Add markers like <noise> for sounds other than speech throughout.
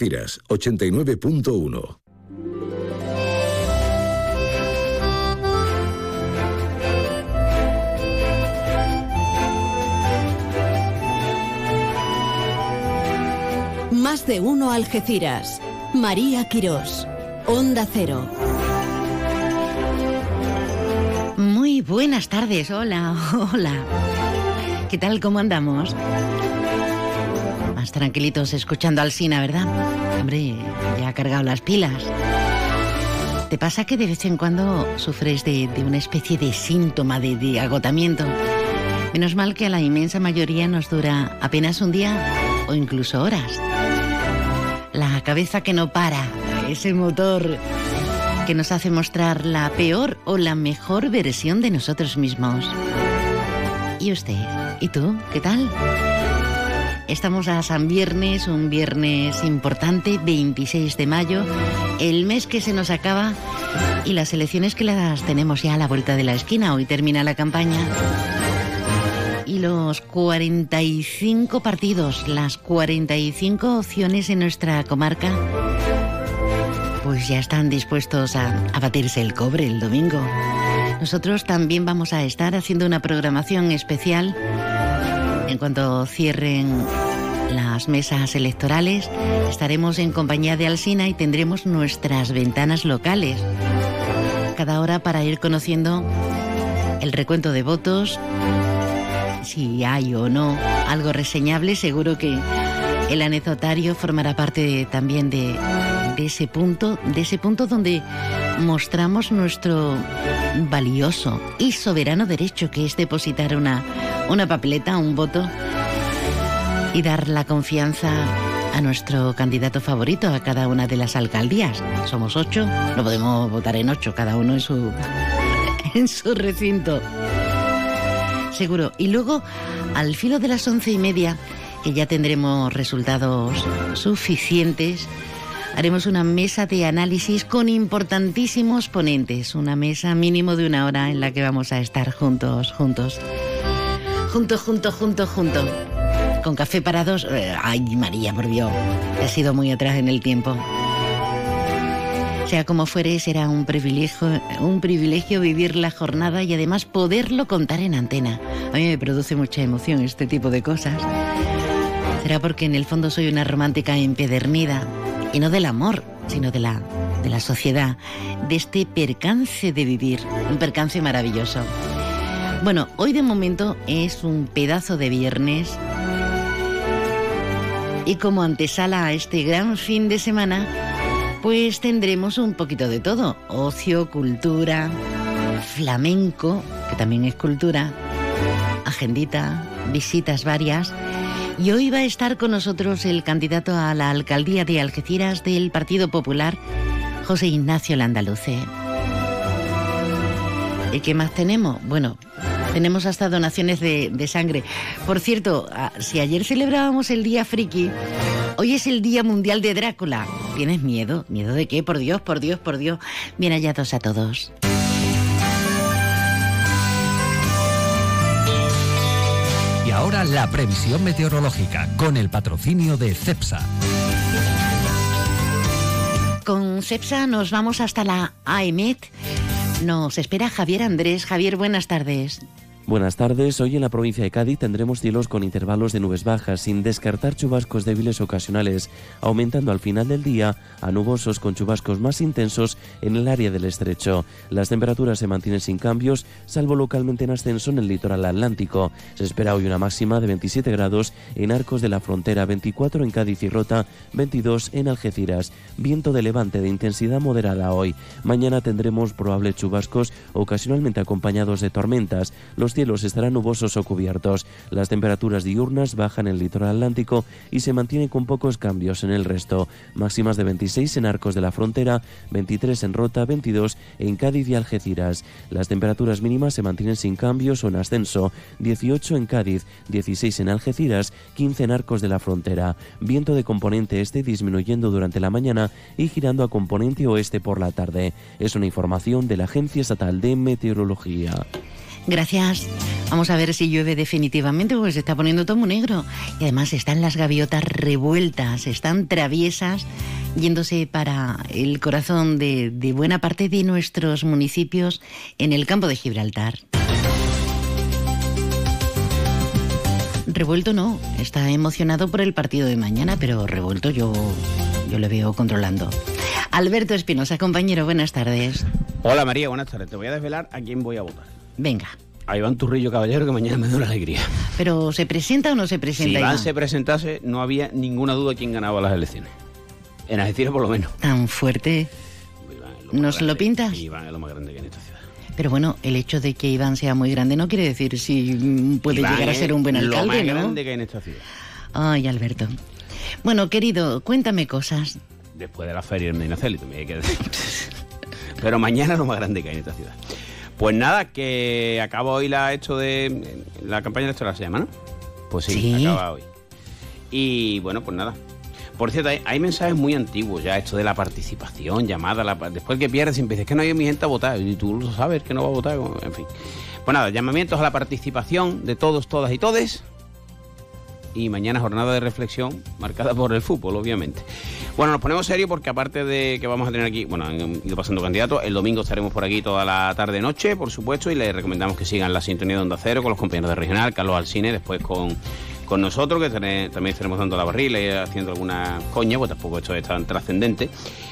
Tiras 89.1. Más de uno Algeciras. María Quirós. Onda Cero. Muy buenas tardes. Hola, <laughs> hola. ¿Qué tal? ¿Cómo andamos? Tranquilitos escuchando al Sina, ¿verdad? Hombre, ya ha cargado las pilas. ¿Te pasa que de vez en cuando sufres de, una especie de síntoma de, de agotamiento? Menos mal que a la inmensa mayoría nos dura apenas un día o incluso horas. La cabeza que no para, ese motor que nos hace mostrar la peor o la mejor versión de nosotros mismos. ¿Y usted? ¿Y tú? ¿Qué tal? Estamos a San Viernes, un viernes importante, 26 de mayo, el mes que se nos acaba y las elecciones que las tenemos ya a la vuelta de la esquina. Hoy termina la campaña. Y los 45 partidos, las 45 opciones en nuestra comarca, pues ya están dispuestos a, a batirse el cobre el domingo. Nosotros también vamos a estar haciendo una programación especial en cuanto cierren las mesas electorales. Estaremos en compañía de Alsina y tendremos nuestras ventanas locales. Cada hora para ir conociendo el recuento de votos, si hay o no algo reseñable, seguro que el anecdotario formará parte también de, de ese punto, de ese punto donde mostramos nuestro valioso y soberano derecho que es depositar una, una papeleta, un voto y dar la confianza a nuestro candidato favorito a cada una de las alcaldías. Somos ocho, no podemos votar en ocho, cada uno en su, <laughs> en su recinto. Seguro. Y luego, al filo de las once y media, que ya tendremos resultados suficientes, haremos una mesa de análisis con importantísimos ponentes, una mesa mínimo de una hora en la que vamos a estar juntos, juntos. Juntos, juntos, juntos, juntos. Con café para dos. Eh, ay, María, por Dios. He sido muy atrás en el tiempo. Sea como fuere, será un privilegio, un privilegio vivir la jornada y además poderlo contar en antena. A mí me produce mucha emoción este tipo de cosas. Será porque en el fondo soy una romántica empedernida y no del amor, sino de la, de la sociedad, de este percance de vivir, un percance maravilloso. Bueno, hoy de momento es un pedazo de viernes y como antesala a este gran fin de semana, pues tendremos un poquito de todo, ocio, cultura, flamenco, que también es cultura, agendita, visitas varias y hoy va a estar con nosotros el candidato a la alcaldía de Algeciras del Partido Popular, José Ignacio Landaluce. ¿Y qué más tenemos? Bueno, tenemos hasta donaciones de, sangre. Por cierto, ah, si ayer celebrábamos el Día Friki, hoy es el Día Mundial de Drácula. ¿Tienes miedo? ¿Miedo de qué? Por Dios, por Dios, por Dios. Bien hallados a todos. Y ahora la previsión meteorológica con el patrocinio de CEPSA. Con CEPSA nos vamos hasta la AEMET. Nos espera Javier Andrés. Javier, buenas tardes. Buenas tardes. Hoy en la provincia de Cádiz tendremos cielos con intervalos de nubes bajas, sin descartar chubascos débiles ocasionales, aumentando al final del día a nubosos con chubascos más intensos en el área del estrecho. Las temperaturas se mantienen sin cambios, salvo localmente en ascenso en el litoral atlántico. Se espera hoy una máxima de 27 grados en Arcos de la Frontera, 24 en Cádiz y Rota, 22 en Algeciras. Viento de levante de intensidad moderada hoy. Mañana tendremos probables chubascos ocasionalmente acompañados de tormentas. Los cielos estarán nubosos o cubiertos. Las temperaturas diurnas bajan en el litoral atlántico y se mantienen con pocos cambios en el resto. Máximas de 26 en Arcos de la Frontera, 23 en Rota, 22 en Cádiz y Algeciras. Las temperaturas mínimas se mantienen sin cambios o en ascenso. 18 en Cádiz, 16 en Algeciras, 15 en Arcos de la Frontera. Viento de componente este disminuyendo durante la mañana y girando a componente oeste por la tarde. Es una información de la Agencia Estatal de Meteorología. Gracias. Vamos a ver si llueve definitivamente, porque se está poniendo todo negro. Y además están las gaviotas revueltas, están traviesas, yéndose para el corazón de, de buena parte de nuestros municipios en el campo de Gibraltar. Revuelto no, está emocionado por el partido de mañana, pero revuelto yo, yo le veo controlando. Alberto Espinosa, compañero, buenas tardes. Hola María, buenas tardes. Te voy a desvelar a quién voy a votar. Venga. A Iván Turrillo Caballero, que mañana me da una alegría. ¿Pero se presenta o no se Si presenta? Iván Iván? se presentase, no había ninguna duda quién ganaba las elecciones. En Algeciras, por lo menos. Tan fuerte. Iván es ¿Nos más lo grande. pintas? Iván es lo más grande que hay en esta ciudad. Pero bueno, el hecho de que Iván sea muy grande no quiere decir si puede Iván llegar a ser un buen Lo alcalde, más ¿no? grande que hay en esta ciudad. Ay, Alberto. Bueno, querido, cuéntame cosas. Después de la feria del Medinaceli, también hay que decir. <laughs> Pero mañana es lo más grande que hay en esta ciudad. Pues nada, que acaba hoy la hecho de la campaña electoral se llama, ¿no? Pues sí, Sí. acaba hoy. Y bueno, pues nada. Por cierto, hay, hay mensajes muy antiguos ya, esto de la participación, llamada, la, después que pierdes siempre dices que no hay mi gente a votar, y tú lo sabes que no va a votar, en fin. Pues nada, llamamientos a la participación de todos, todas y todes. Y mañana jornada de reflexión marcada por el fútbol, obviamente. Bueno, nos ponemos serio porque aparte de que vamos a tener aquí, bueno, han ido pasando candidatos, el domingo estaremos por aquí toda la tarde-noche, por supuesto, y les recomendamos que sigan la sintonía de Onda Cero con los compañeros de Regional, Carlos Alcine, después con, con nosotros, que también estaremos dando la barrila y haciendo alguna coña, pues tampoco esto es tan trascendente.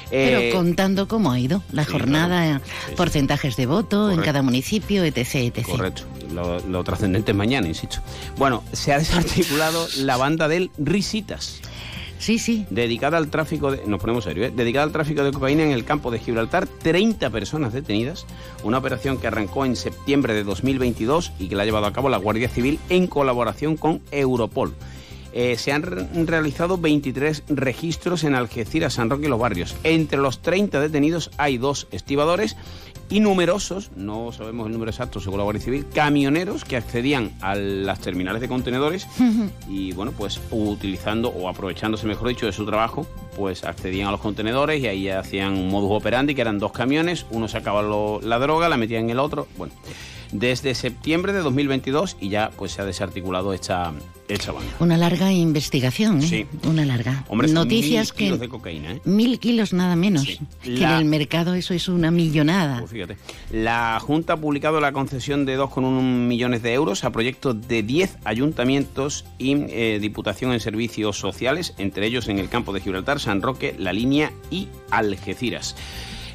Pero Eh, contando cómo ha ido la sí, jornada, claro. Sí, sí. porcentajes de voto en cada municipio, etc. etc. Correcto. Lo, lo trascendente es mañana, insisto. Bueno, se ha desarticulado la banda del Risitas. Sí, sí. dedicada al tráfico de, nos ponemos serio, ¿eh? dedicada al tráfico de cocaína en el campo de Gibraltar, 30 personas detenidas, una operación que arrancó en septiembre de 2022 y que la ha llevado a cabo la Guardia Civil en colaboración con Europol. Eh, se han re- realizado 23 registros en Algeciras, San Roque y los barrios. Entre los 30 detenidos hay dos estibadores y numerosos, no sabemos el número exacto según la Guardia Civil, camioneros que accedían a las terminales de contenedores y bueno, pues utilizando o aprovechándose, mejor dicho, de su trabajo, pues accedían a los contenedores y ahí hacían un modus operandi que eran dos camiones, uno sacaba lo- la droga, la metía en el otro, bueno, desde septiembre de 2022 y ya pues se ha desarticulado esta, esta banda. Una larga investigación, ¿eh? Sí. Una larga. Hombre, Noticias mil que... kilos de cocaína, ¿eh? Mil kilos nada menos. Sí. Que La- en el mercado eso es una millonada. Pues fíjate. La Junta ha publicado la concesión de 2,1 millones de euros a proyectos de 10 ayuntamientos y eh, Diputación en Servicios Sociales, entre ellos en el campo de Gibraltar, San Roque, La Línea y Algeciras.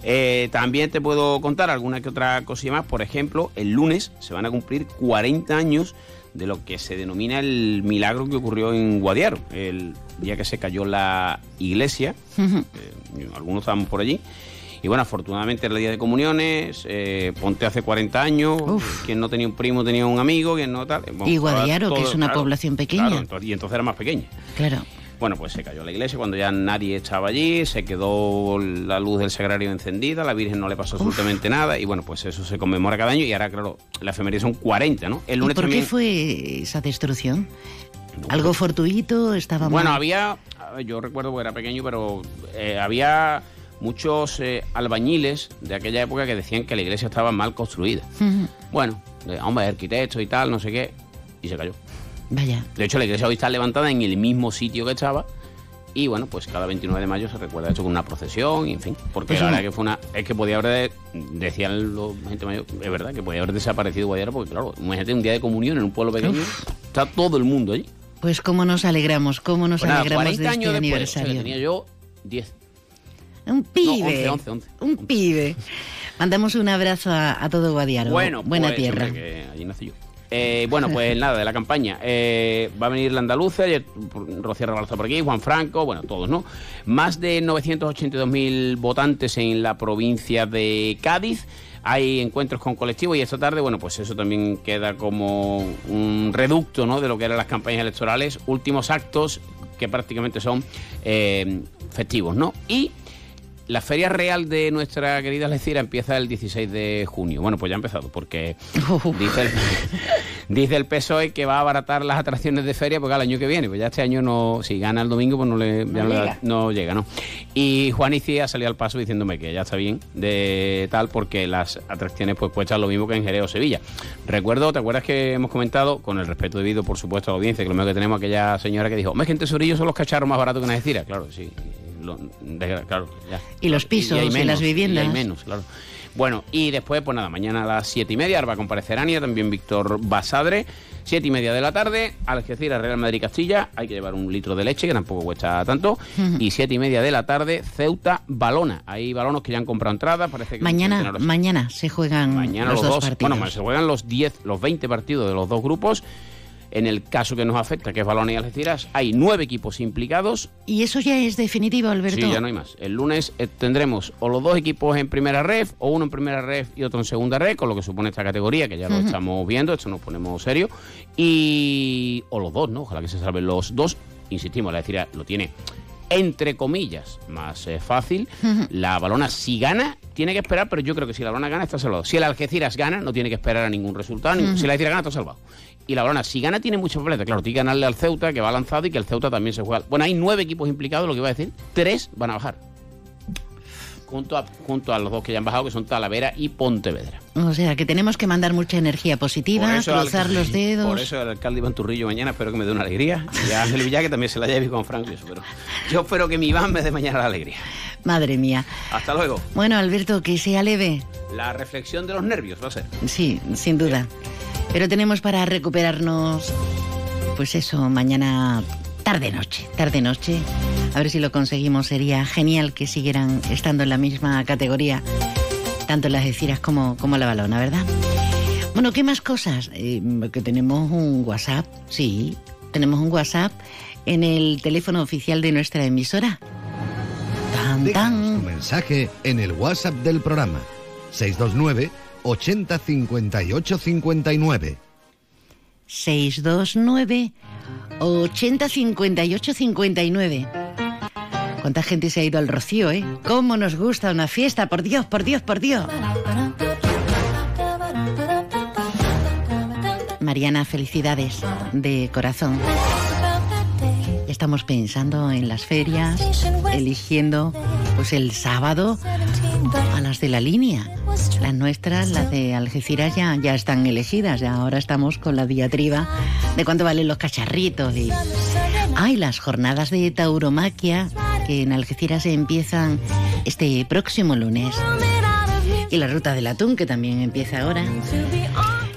Eh, también te puedo contar alguna que otra cosilla más. Por ejemplo, el lunes se van a cumplir 40 años de lo que se denomina el milagro que ocurrió en Guadiaro, el día que se cayó la iglesia. Eh, algunos estábamos por allí. Y bueno, afortunadamente era el día de comuniones, eh, Ponte hace 40 años, Uf. quien no tenía un primo tenía un amigo, quien no tal. eh, bueno, Y Guadiaro, que es una población pequeña. claro, entonces- y entonces era más pequeña. Claro. Bueno, pues se cayó la iglesia cuando ya nadie estaba allí, se quedó la luz del sagrario encendida, la Virgen no le pasó absolutamente nada y bueno, pues eso se conmemora cada año y ahora, claro, la efeméride son 40, ¿no? El ¿Y lunes por también... qué fue esa destrucción? No, ¿Algo pero- fortuito? ¿Estaba Bueno, mal? había, yo recuerdo que era pequeño, pero eh, había muchos eh, albañiles de aquella época que decían que la iglesia estaba mal construida. Ujú. Bueno, eh, hombre, arquitectos y tal, no sé qué, y se cayó. Vaya. De hecho, la iglesia hoy está levantada en el mismo sitio que estaba. Y bueno, pues cada 29 de mayo se recuerda esto con una procesión, y en fin. Porque Pues la verdad que fue una. Es que podía haber. Decían los gente mayor, es verdad, que podía haber desaparecido Guadiaro, porque claro, imagínate un día de comunión en un pueblo pequeño, está todo el mundo allí. Pues cómo nos alegramos, cómo nos Pues nada, alegramos 40 de este años después, o sea, aniversario. tenía yo 10. Un pibe. 11, 11, 11. Un pibe. Mandamos un abrazo a, a todo Guadiaro. Bueno, Buena pues, tierra. que allí nací yo. Eh, bueno, pues <laughs> nada, de la campaña. Eh, va a venir la andaluza, Rocío Rebalza por aquí, Juan Franco, bueno, todos, ¿no? Más de 982.000 votantes en la provincia de Cádiz. Hay encuentros con colectivos y esta tarde, bueno, pues eso también queda como un reducto, ¿no? De lo que eran las campañas electorales. Últimos actos que prácticamente son eh, festivos, ¿no? Y la feria real de nuestra querida Algeciras empieza el 16 de junio. Bueno, pues ya ha empezado, porque <laughs> dice el, dice el PSOE que va a abaratar las atracciones de feria porque al año que viene, pues ya este año no, si gana el domingo, pues no le no le da- no llega, ¿no? Y Juan Icía salió al paso diciéndome que ya está bien de tal, porque las atracciones pues cuestan lo mismo que en Jerez o Sevilla. Recuerdo, ¿te acuerdas que hemos comentado, con el respeto debido, por supuesto, a la audiencia, que lo mismo que tenemos aquella señora que dijo, hombre, es que en Tesorillo son los cacharros más baratos que en Algeciras? Claro, sí. Lo- de- claro, ya. Y los pisos, y las viviendas. y menos, claro. Bueno, y después, pues nada, mañana a las siete y media va a comparecer Ania, también Víctor Basadre. Siete y media de la tarde, Algeciras, Real Madrid, Castilla. Hay que llevar un litro de leche, que tampoco cuesta tanto. Y siete y media de la tarde, Ceuta, Balona. Hay balonos que ya han comprado entradas. Parece que Mañana, mañana se juegan Mañana los, los, dos, dos, partidos. bueno, se juegan los 10, los 20 partidos de los dos grupos. En el caso que nos afecta, que es Balona y Algeciras, hay nueve equipos implicados y eso ya es definitivo, Alberto. Sí, ya no hay más. El lunes eh, tendremos o los dos equipos en primera ref, o uno en primera ref y otro en segunda ref, con lo que supone esta categoría, que ya lo estamos viendo, esto nos ponemos serio. Y. O los dos, ¿no? Ojalá que se salven los dos. Insistimos, la decir, lo tiene entre comillas, más eh, fácil. La balona, si gana, tiene que esperar, pero yo creo que si la balona gana, está salvado. Si el Algeciras gana, no tiene que esperar a ningún resultado. Si la Algeciras gana, está salvado. Y la balona, si gana, tiene mucha papeleta. Claro, tiene que ganarle al Ceuta, que va lanzado y que el Ceuta también se juega. Bueno, hay nueve equipos implicados, lo que iba a decir. Tres van a bajar. Junto a, junto a los dos que ya han bajado, que son Talavera y Pontevedra. O sea, que tenemos que mandar mucha energía positiva, cruzar los dedos. Por eso el alcalde Iván Turrillo mañana espero que me dé una alegría. Y a Ángel Villar que también se la lleve con Franco y eso. Pero yo espero que mi Iván me dé mañana la alegría. Madre mía. Hasta luego. Bueno, Alberto, que sea leve. La reflexión de los nervios va a ser. Sí, sin duda. Pero tenemos para recuperarnos, pues eso, mañana tarde-noche, tarde-noche. A ver si lo conseguimos. Sería genial que siguieran estando en la misma categoría, tanto las Eciras como, como la balona, ¿verdad? Bueno, ¿qué más cosas? Eh, que tenemos un WhatsApp, sí, tenemos un WhatsApp en el teléfono oficial de nuestra emisora. Tan, Déjanos tu tan. mensaje en el WhatsApp del programa 629 80 58 59. 629 80 58 59. ¿Cuánta gente se ha ido al Rocío, eh? ¿Cómo nos gusta una fiesta? Por Dios, por Dios, por Dios. Mariana, felicidades de corazón. Estamos pensando en las ferias, eligiendo pues el sábado a las de la línea. Las nuestras, las de Algeciras ya, ya están elegidas, ya ahora estamos con la diatriba de cuánto valen los cacharritos y hay las jornadas de tauromaquia que en Algeciras se empiezan este próximo lunes. Y la ruta del atún que también empieza ahora.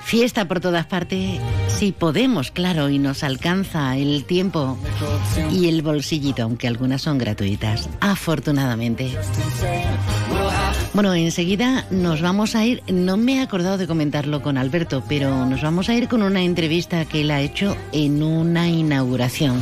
Fiesta por todas partes, si podemos, claro, y nos alcanza el tiempo y el bolsillito, aunque algunas son gratuitas, afortunadamente. Bueno, enseguida nos vamos a ir, no me he acordado de comentarlo con Alberto, pero nos vamos a ir con una entrevista que él ha hecho en una inauguración.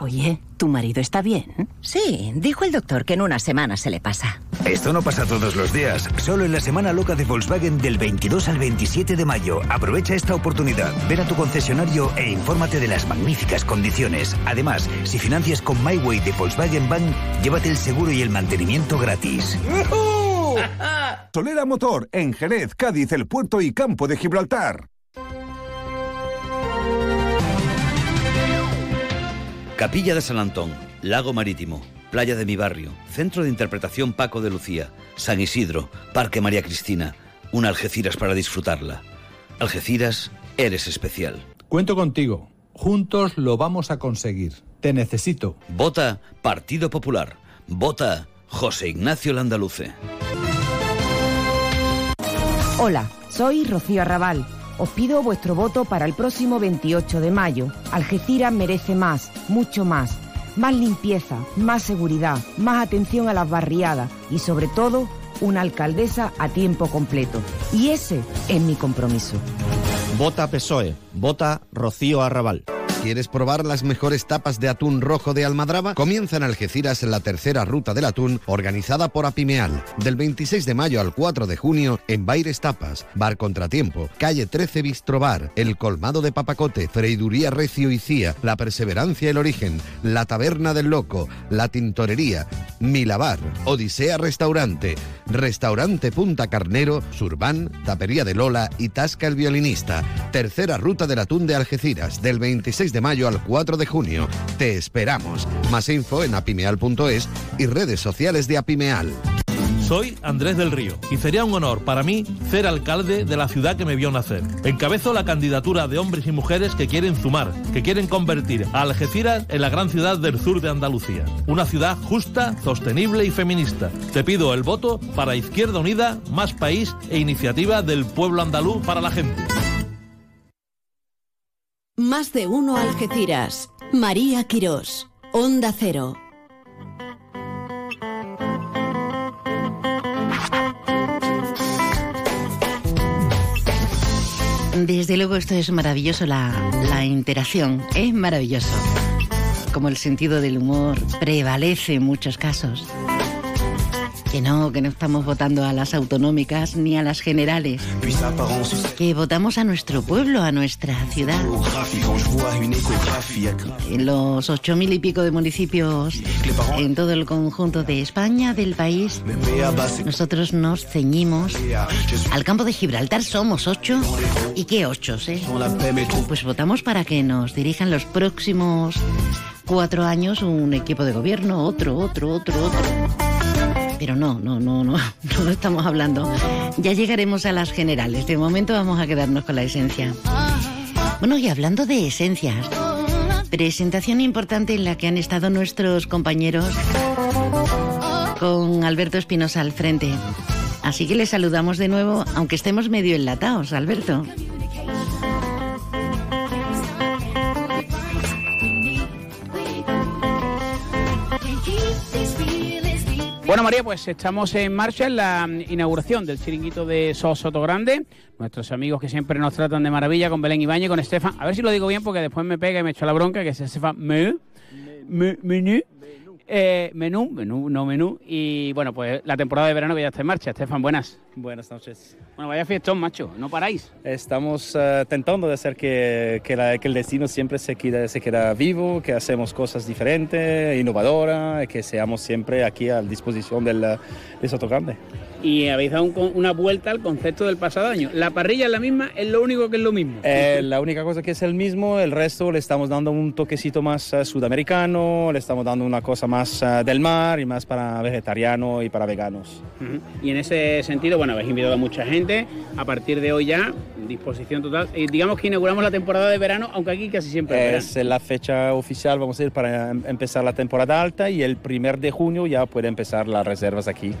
Oye, ¿tu marido está bien? Sí, dijo el doctor que en una semana se le pasa. Esto no pasa todos los días, solo en la semana loca de Volkswagen del 22 al 27 de mayo. Aprovecha esta oportunidad, ven a tu concesionario e infórmate de las magníficas condiciones. Además, si financias con MyWay de Volkswagen Bank, llévate el seguro y el mantenimiento gratis. Solera Motor, en Jerez, Cádiz, El Puerto y Campo de Gibraltar. Capilla de San Antón, Lago Marítimo, Playa de mi Barrio, Centro de Interpretación Paco de Lucía, San Isidro, Parque María Cristina, una Algeciras para disfrutarla. Algeciras, eres especial. Cuento contigo. Juntos lo vamos a conseguir. Te necesito. Vota Partido Popular. Vota José Ignacio Landaluce. Hola, soy Rocío Arrabal. Os pido vuestro voto para el próximo 28 de mayo. Algeciras merece más, mucho más. más limpieza, más seguridad, más atención a las barriadas y sobre todo una alcaldesa a tiempo completo. Y ese es mi compromiso. Vota PSOE, vota Rocío Arrabal. ¿Quieres probar las mejores tapas de atún rojo de Almadraba? Comienza en Algeciras la tercera ruta del atún organizada por Apimeal. Del 26 de mayo al 4 de junio en Baires Tapas, Bar Contratiempo, Calle 13 Bistrobar, El Colmado de Papacote, Freiduría Recio y Cía, La Perseverancia El Origen, La Taberna del Loco, La Tintorería, Milabar, Odisea Restaurante, Restaurante Punta Carnero, Surban, Tapería de Lola y Tasca el Violinista. Tercera ruta del atún de Algeciras, del 26 de mayo al 4 de junio. Te esperamos. Más info en apimeal.es y redes sociales de Apimeal. Soy Andrés del Río y sería un honor para mí ser alcalde de la ciudad que me vio nacer. Encabezo la candidatura de hombres y mujeres que quieren sumar, que quieren convertir a Algeciras en la gran ciudad del sur de Andalucía. Una ciudad justa, sostenible y feminista. Te pido el voto para Izquierda Unida, Más País e Iniciativa del Pueblo Andaluz para la gente. Más de uno Algeciras. María Quirós. Onda Cero. Desde luego esto es maravilloso, la, interacción es maravilloso. Como el sentido del humor prevalece en muchos casos. Que no, que no estamos votando a las autonómicas ni a las generales. Que votamos a nuestro pueblo, a nuestra ciudad. En los ocho mil y pico de municipios en todo el conjunto de España, del país, nosotros nos ceñimos al campo de Gibraltar. Somos ocho. ¿Y qué ocho, eh? Pues votamos para que nos dirijan los próximos cuatro años un equipo de gobierno, otro, otro, otro, otro. Pero no, no, no, no, <laughs> no estamos hablando. Ya llegaremos a las generales. De momento vamos a quedarnos con la esencia. Bueno, y hablando de esencias, presentación importante en la que han estado nuestros compañeros con Alberto Espinosa al frente. Así que les saludamos de nuevo, aunque estemos medio enlatados, Alberto. Bueno, María, pues estamos en marcha en la inauguración del chiringuito de Sosoto Grande. Nuestros amigos que siempre nos tratan de maravilla con Belén Ibañez, con Estefan. A ver si lo digo bien porque después me pega y me echa la bronca, que es Estefan Menú. Menú. Eh, menú, menú, no menú. Y bueno, pues la temporada de verano que ya está en marcha. Estefan, buenas. Buenas noches. Bueno, vaya fiestón, macho, no paráis. Estamos uh, tentando de hacer que, que, la, que, el destino siempre se quede, se queda vivo, que hacemos cosas diferentes, innovadoras, que seamos siempre aquí a disposición del, de Soto Grande. Y habéis dado un, una vuelta al concepto del pasado año. La parrilla es la misma, es lo único que es lo mismo. Eh, la única cosa que es el mismo, el resto le estamos dando un toquecito más uh, sudamericano, le estamos dando una cosa más uh, del mar y más para vegetariano y para veganos. Uh -huh. Y en ese sentido, bueno, habéis invitado a mucha gente. A partir de hoy ya, disposición total. Y digamos que inauguramos la temporada de verano, aunque aquí casi siempre es la fecha oficial, vamos a ir para empezar la temporada alta y el primer de junio ya puede empezar las reservas aquí.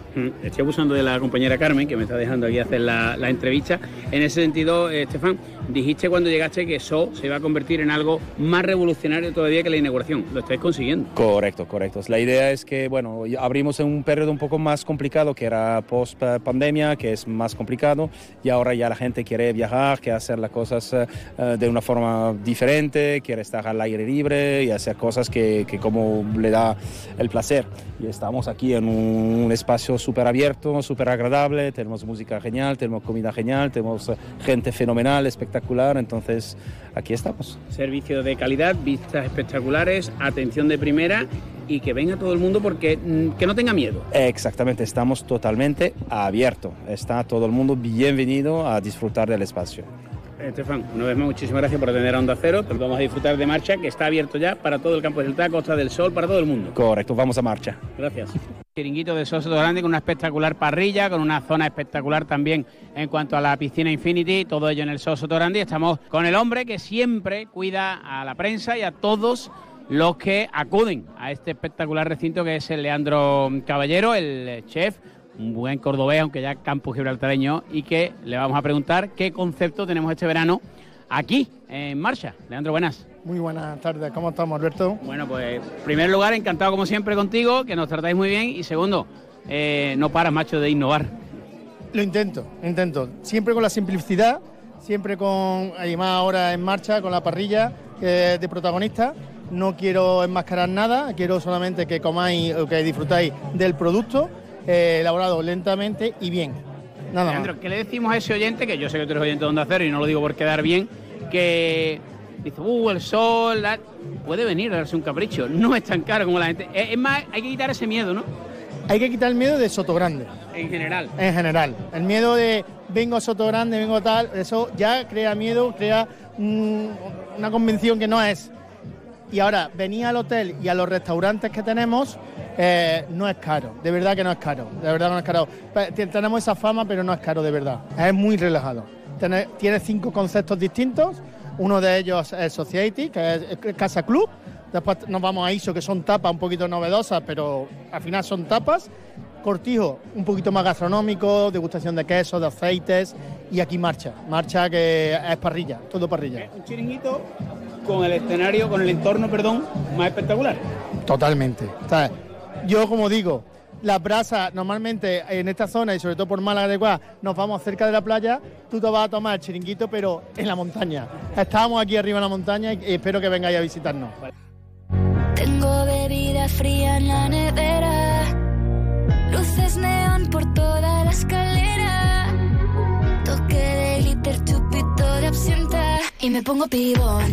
Estoy abusando de la compañera Carmen, que me está dejando aquí hacer la, entrevista. En ese sentido, eh, Estefan, dijiste cuando llegaste que eso se iba a convertir en algo más revolucionario todavía que la inauguración. Lo estáis consiguiendo. Correcto, correcto. La idea es que, bueno, abrimos en un periodo un poco más complicado, que era post pandemia, que es más complicado, y ahora ya la gente quiere viajar, quiere hacer las cosas uh, de una forma diferente, quiere estar al aire libre y hacer cosas que, que como le da el placer. Y estamos aquí en un, un espacio súper abierto, súper agradable, tenemos música genial, tenemos comida genial, tenemos gente fenomenal, espectacular, entonces aquí estamos. Servicio de calidad, vistas espectaculares, atención de primera y que venga todo el mundo porque mm, que no tenga miedo. Exactamente, estamos totalmente abiertos. Está todo el mundo bienvenido a disfrutar del espacio. Estefan, una vez más, muchísimas gracias por atender a Onda Cero. Vamos a disfrutar de marcha, que está abierto ya para todo el campo del Taco, Costa del Sol, para todo el mundo. Correcto, vamos a marcha. Gracias. Chiringuito de Soso Grande con una espectacular parrilla, con una zona espectacular también en cuanto a la piscina Infinity, todo ello en el Soso Grande. Estamos con el hombre que siempre cuida a la prensa y a todos los que acuden a este espectacular recinto que es el Leandro Caballero, el chef, un buen cordobés, aunque ya campo gibraltareño, y que le vamos a preguntar qué concepto tenemos este verano aquí en marcha. Leandro, buenas. Muy buenas tardes, ¿cómo estamos, Alberto? Bueno, pues, en primer lugar, encantado como siempre contigo, que nos tratáis muy bien. Y segundo, eh, no paras, macho, de innovar. Lo intento, intento. Siempre con la simplicidad, siempre con, además ahora en marcha, con la parrilla de protagonista. No quiero enmascarar nada, quiero solamente que comáis o que disfrutáis del producto, eh, elaborado lentamente y bien. Nada más. ¿qué le decimos a ese oyente, que yo sé que tú eres oyente de Onda Cero y no lo digo por quedar bien, que dice, uh, el sol, la-". puede venir a darse un capricho, no es tan caro como la gente. Es, más, hay que quitar ese miedo, ¿no? Hay que quitar el miedo de Soto Grande. En general. En general. El miedo de vengo a Soto Grande, vengo tal, eso ya crea miedo, crea mm, una convención que no es. Y ahora, venir al hotel y a los restaurantes que tenemos eh, no es caro, de verdad que no es caro, de verdad no es caro. Te- Tenemos esa fama, pero no es caro de verdad, es muy relajado. Tiene, cinco conceptos distintos, uno de ellos es Society, que es Casa Club, después nos vamos a ISO, que son tapas un poquito novedosas, pero al final son tapas. Cortijo, un poquito más gastronómico, degustación de quesos, de aceites, y aquí marcha, marcha que es parrilla, todo parrilla. Un chiringuito con el escenario, con el entorno, perdón, más espectacular. Totalmente. O sea, yo como digo, las brasas normalmente en esta zona y sobre todo por Málaga de Guá, nos vamos cerca de la playa, tú te vas a tomar el chiringuito pero en la montaña. Estábamos aquí arriba en la montaña y espero que vengáis a visitarnos. Tengo bebida fría en la nevera, luces neón por toda la escalera, toque de glitter, chupito de absenta y me pongo pibón.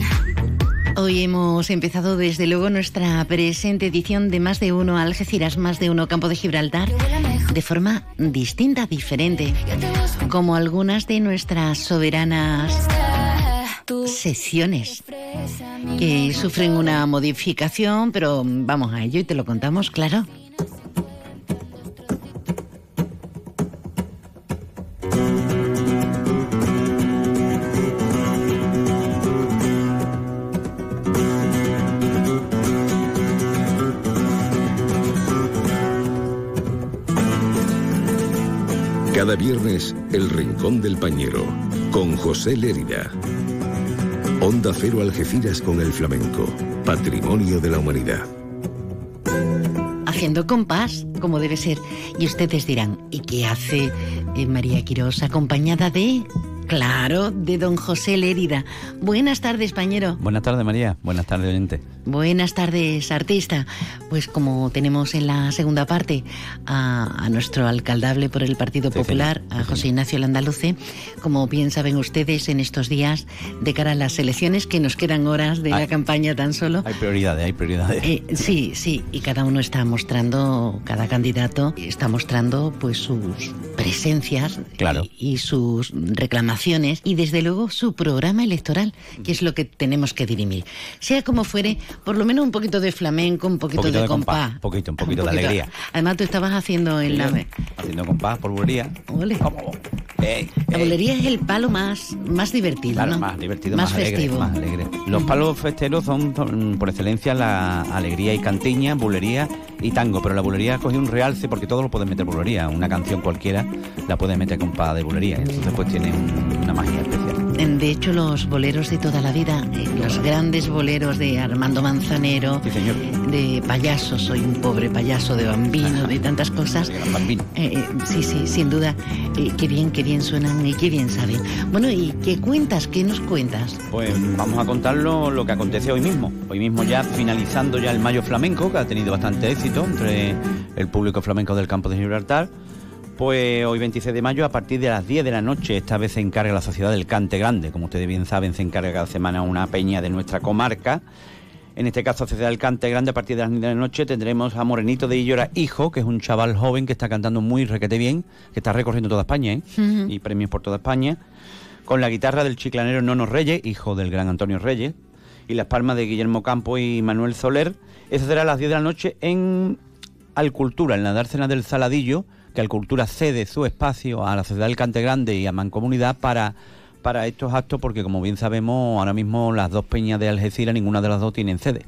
Hoy hemos empezado desde luego nuestra presente edición de Más de Uno Algeciras, Más de Uno Campo de Gibraltar, de forma distinta, diferente, como algunas de nuestras soberanas secciones que sufren una modificación, pero vamos a ello y te lo contamos, claro. Cada viernes, El Rincón del Pañero, con José Lérida. Onda Cero Algeciras con el flamenco, patrimonio de la humanidad. Haciendo compás, como debe ser. Y ustedes dirán, ¿y qué hace eh, María Quirós acompañada de... Claro, de don José Lérida. Buenas tardes, pañero. Buenas tardes, María. Buenas tardes, oyente. Buenas tardes, artista. Pues como tenemos en la segunda parte a, a nuestro alcaldable por el Partido Sí, Popular, a José Ignacio Landaluce, como bien saben ustedes en estos días de cara a las elecciones, que nos quedan horas de la campaña tan solo. Hay prioridades, hay prioridades. Eh, sí, sí, y cada uno está mostrando, cada candidato está mostrando pues sus presencias Claro. y, y sus reclamaciones y desde luego su programa electoral, que es lo que tenemos que dirimir. Sea como fuere, por lo menos un poquito de flamenco, un poquito, poquito de, de compás, compás. un poquito, un poquito Un de alegría. Además tú estabas haciendo en la... Haciendo compás por bulería. Ole. La bulería es el palo más, más divertido, Claro, ¿no? más divertido, más, alegre, festivo. más alegre. Los palos festeros son, son, por excelencia la alegría y cantiña, bulería y tango, pero la bulería ha cogido un realce porque todo lo puedes meter bulería. Una canción cualquiera la puedes meter con pa de bulería. Entonces pues tiene un- una magia especial. De hecho, los boleros de toda la vida, eh, los grandes boleros de Armando Manzanero, de payaso, soy un pobre payaso de bambino, de tantas cosas. Eh, eh, sí, sí, sin duda. Eh, qué bien, qué bien suenan y qué bien saben. Bueno, ¿y qué cuentas? ¿Qué nos cuentas? Pues vamos a contarlo lo que acontece hoy mismo. Hoy mismo ya finalizando ya el Mayo Flamenco, que ha tenido bastante éxito entre el público flamenco del campo de Gibraltar. Pues hoy 26 de mayo, a partir de las 10 de la noche, esta vez se encarga la Sociedad del Cante Grande. Como ustedes bien saben, se encarga cada semana una peña de nuestra comarca. En este caso, Sociedad del Cante Grande, a partir de las 10 de la noche, tendremos a Morenito de Illora Hijo, que es un chaval joven que está cantando muy requete bien, que está recorriendo toda España, ¿eh? Y premios por toda España, con la guitarra del chiclanero Nono Reyes, hijo del gran Antonio Reyes, y las palmas de Guillermo Campo y Manuel Soler. Eso será a las 10 de la noche en Alcultura, en la dársena del Saladillo, que Alcultura cede su espacio a la Sociedad del Cante Grande y a Mancomunidad para, para estos actos, porque como bien sabemos, ahora mismo las dos peñas de Algeciras, ninguna de las dos tienen sede,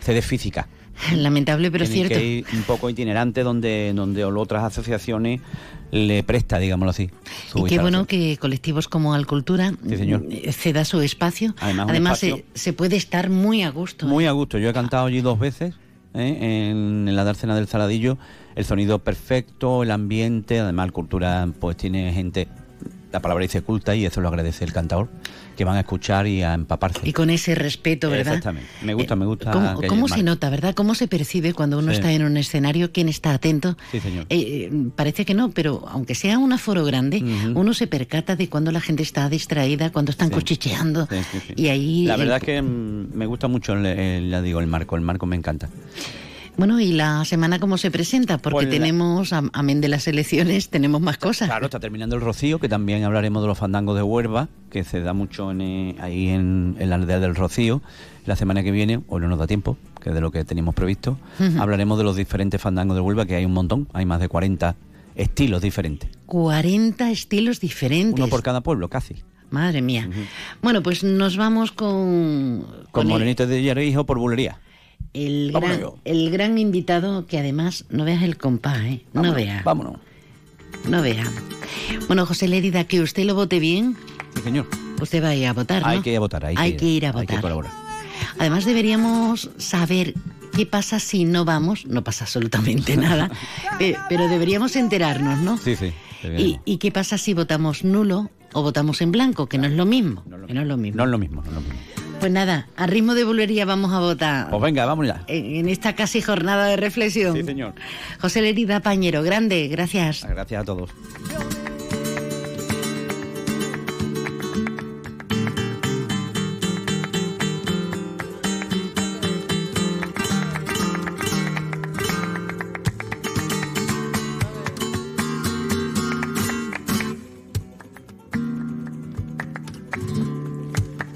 sede física. <laughs> Lamentable, pero Tiene cierto. que un poco itinerante donde, donde otras asociaciones le presta, digámoslo así. Y qué bueno que colectivos como Alcultura Sí, señor. mm, ceda su espacio. Además, Además, espacio- se, se puede estar muy a gusto. Muy a gusto. Yo he cantado allí dos veces ¿eh? en, en la dársena del Saladillo. El sonido perfecto, el ambiente. Además, cultura pues tiene gente, la palabra dice culta y eso lo agradece el cantador, que van a escuchar y a empaparse. Y con ese respeto, ¿verdad? Exactamente. Me gusta, me gusta. ¿Cómo, se nota, verdad? ¿Cómo se percibe cuando uno Sí. está en un escenario? ¿Quién está atento? Sí, señor. Eh, parece que no, pero aunque sea un aforo grande, uno se percata de cuando la gente está distraída, cuando están cuchicheando. Sí, sí. Y ahí. La el- verdad es que mm, me gusta mucho, el, el- ya digo, el marco. El marco me encanta. Bueno, ¿y la semana cómo se presenta? Porque Pues la- tenemos, am- amén de las elecciones, tenemos más cosas. Claro, está terminando el Rocío, que también hablaremos de los fandangos de Huerva, que se da mucho en, eh, ahí en, en la aldea del Rocío. La semana que viene, o no nos da tiempo, que es de lo que teníamos previsto, hablaremos de los diferentes fandangos de Huelva, que hay un montón, hay más de 40 estilos diferentes. 40 estilos diferentes. Uno por cada pueblo, casi. Madre mía. Bueno, pues nos vamos con, Con el- Morenito de Hierro por bulería. El, Vámonos gran, yo. el gran invitado que además no veas el compás, ¿eh? No Vámonos, vea. Vámonos. No vea. Bueno, José Lérida, que usted lo vote bien. Sí, señor. Usted va a ir a votar, ¿no? Hay que ir a votar, hay, Hay que ir a Hay que votar. colaborar. Además deberíamos saber qué pasa si no vamos. No pasa absolutamente <laughs> nada. pe- pero deberíamos enterarnos, ¿no? Sí, sí. ¿Y, y qué pasa si votamos nulo o votamos en blanco? Que no es lo mismo. que no es lo mismo. No es lo mismo, no es lo mismo. Pues nada, a ritmo de bulería vamos a votar. Pues venga, vamos ya. En, en esta casi jornada de reflexión. Sí, señor. José Lerida Pañero, grande, gracias. Gracias a todos.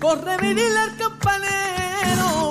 Corre dile al campanero.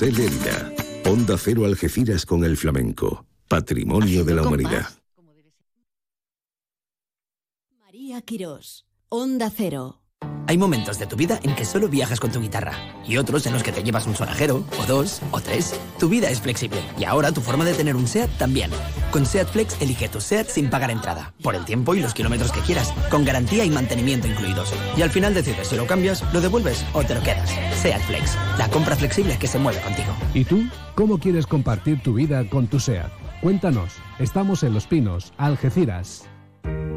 José Lérida. Onda Cero Algeciras con el flamenco. Patrimonio de la humanidad. María Quirós, Onda Cero. Hay momentos de tu vida en que solo viajas con tu guitarra y otros en los que te llevas un sonajero, o dos, o tres. Tu vida es flexible y ahora tu forma de tener un SEAT también. Con SEAT Flex elige tu SEAT sin pagar entrada, por el tiempo y los kilómetros que quieras, con garantía y mantenimiento incluidos. Y al final decides si lo cambias, lo devuelves o te lo quedas. SEAT Flex, la compra flexible que se mueve contigo. ¿Y tú? ¿Cómo quieres compartir tu vida con tu SEAT? Cuéntanos. Estamos en Los Pinos, Algeciras.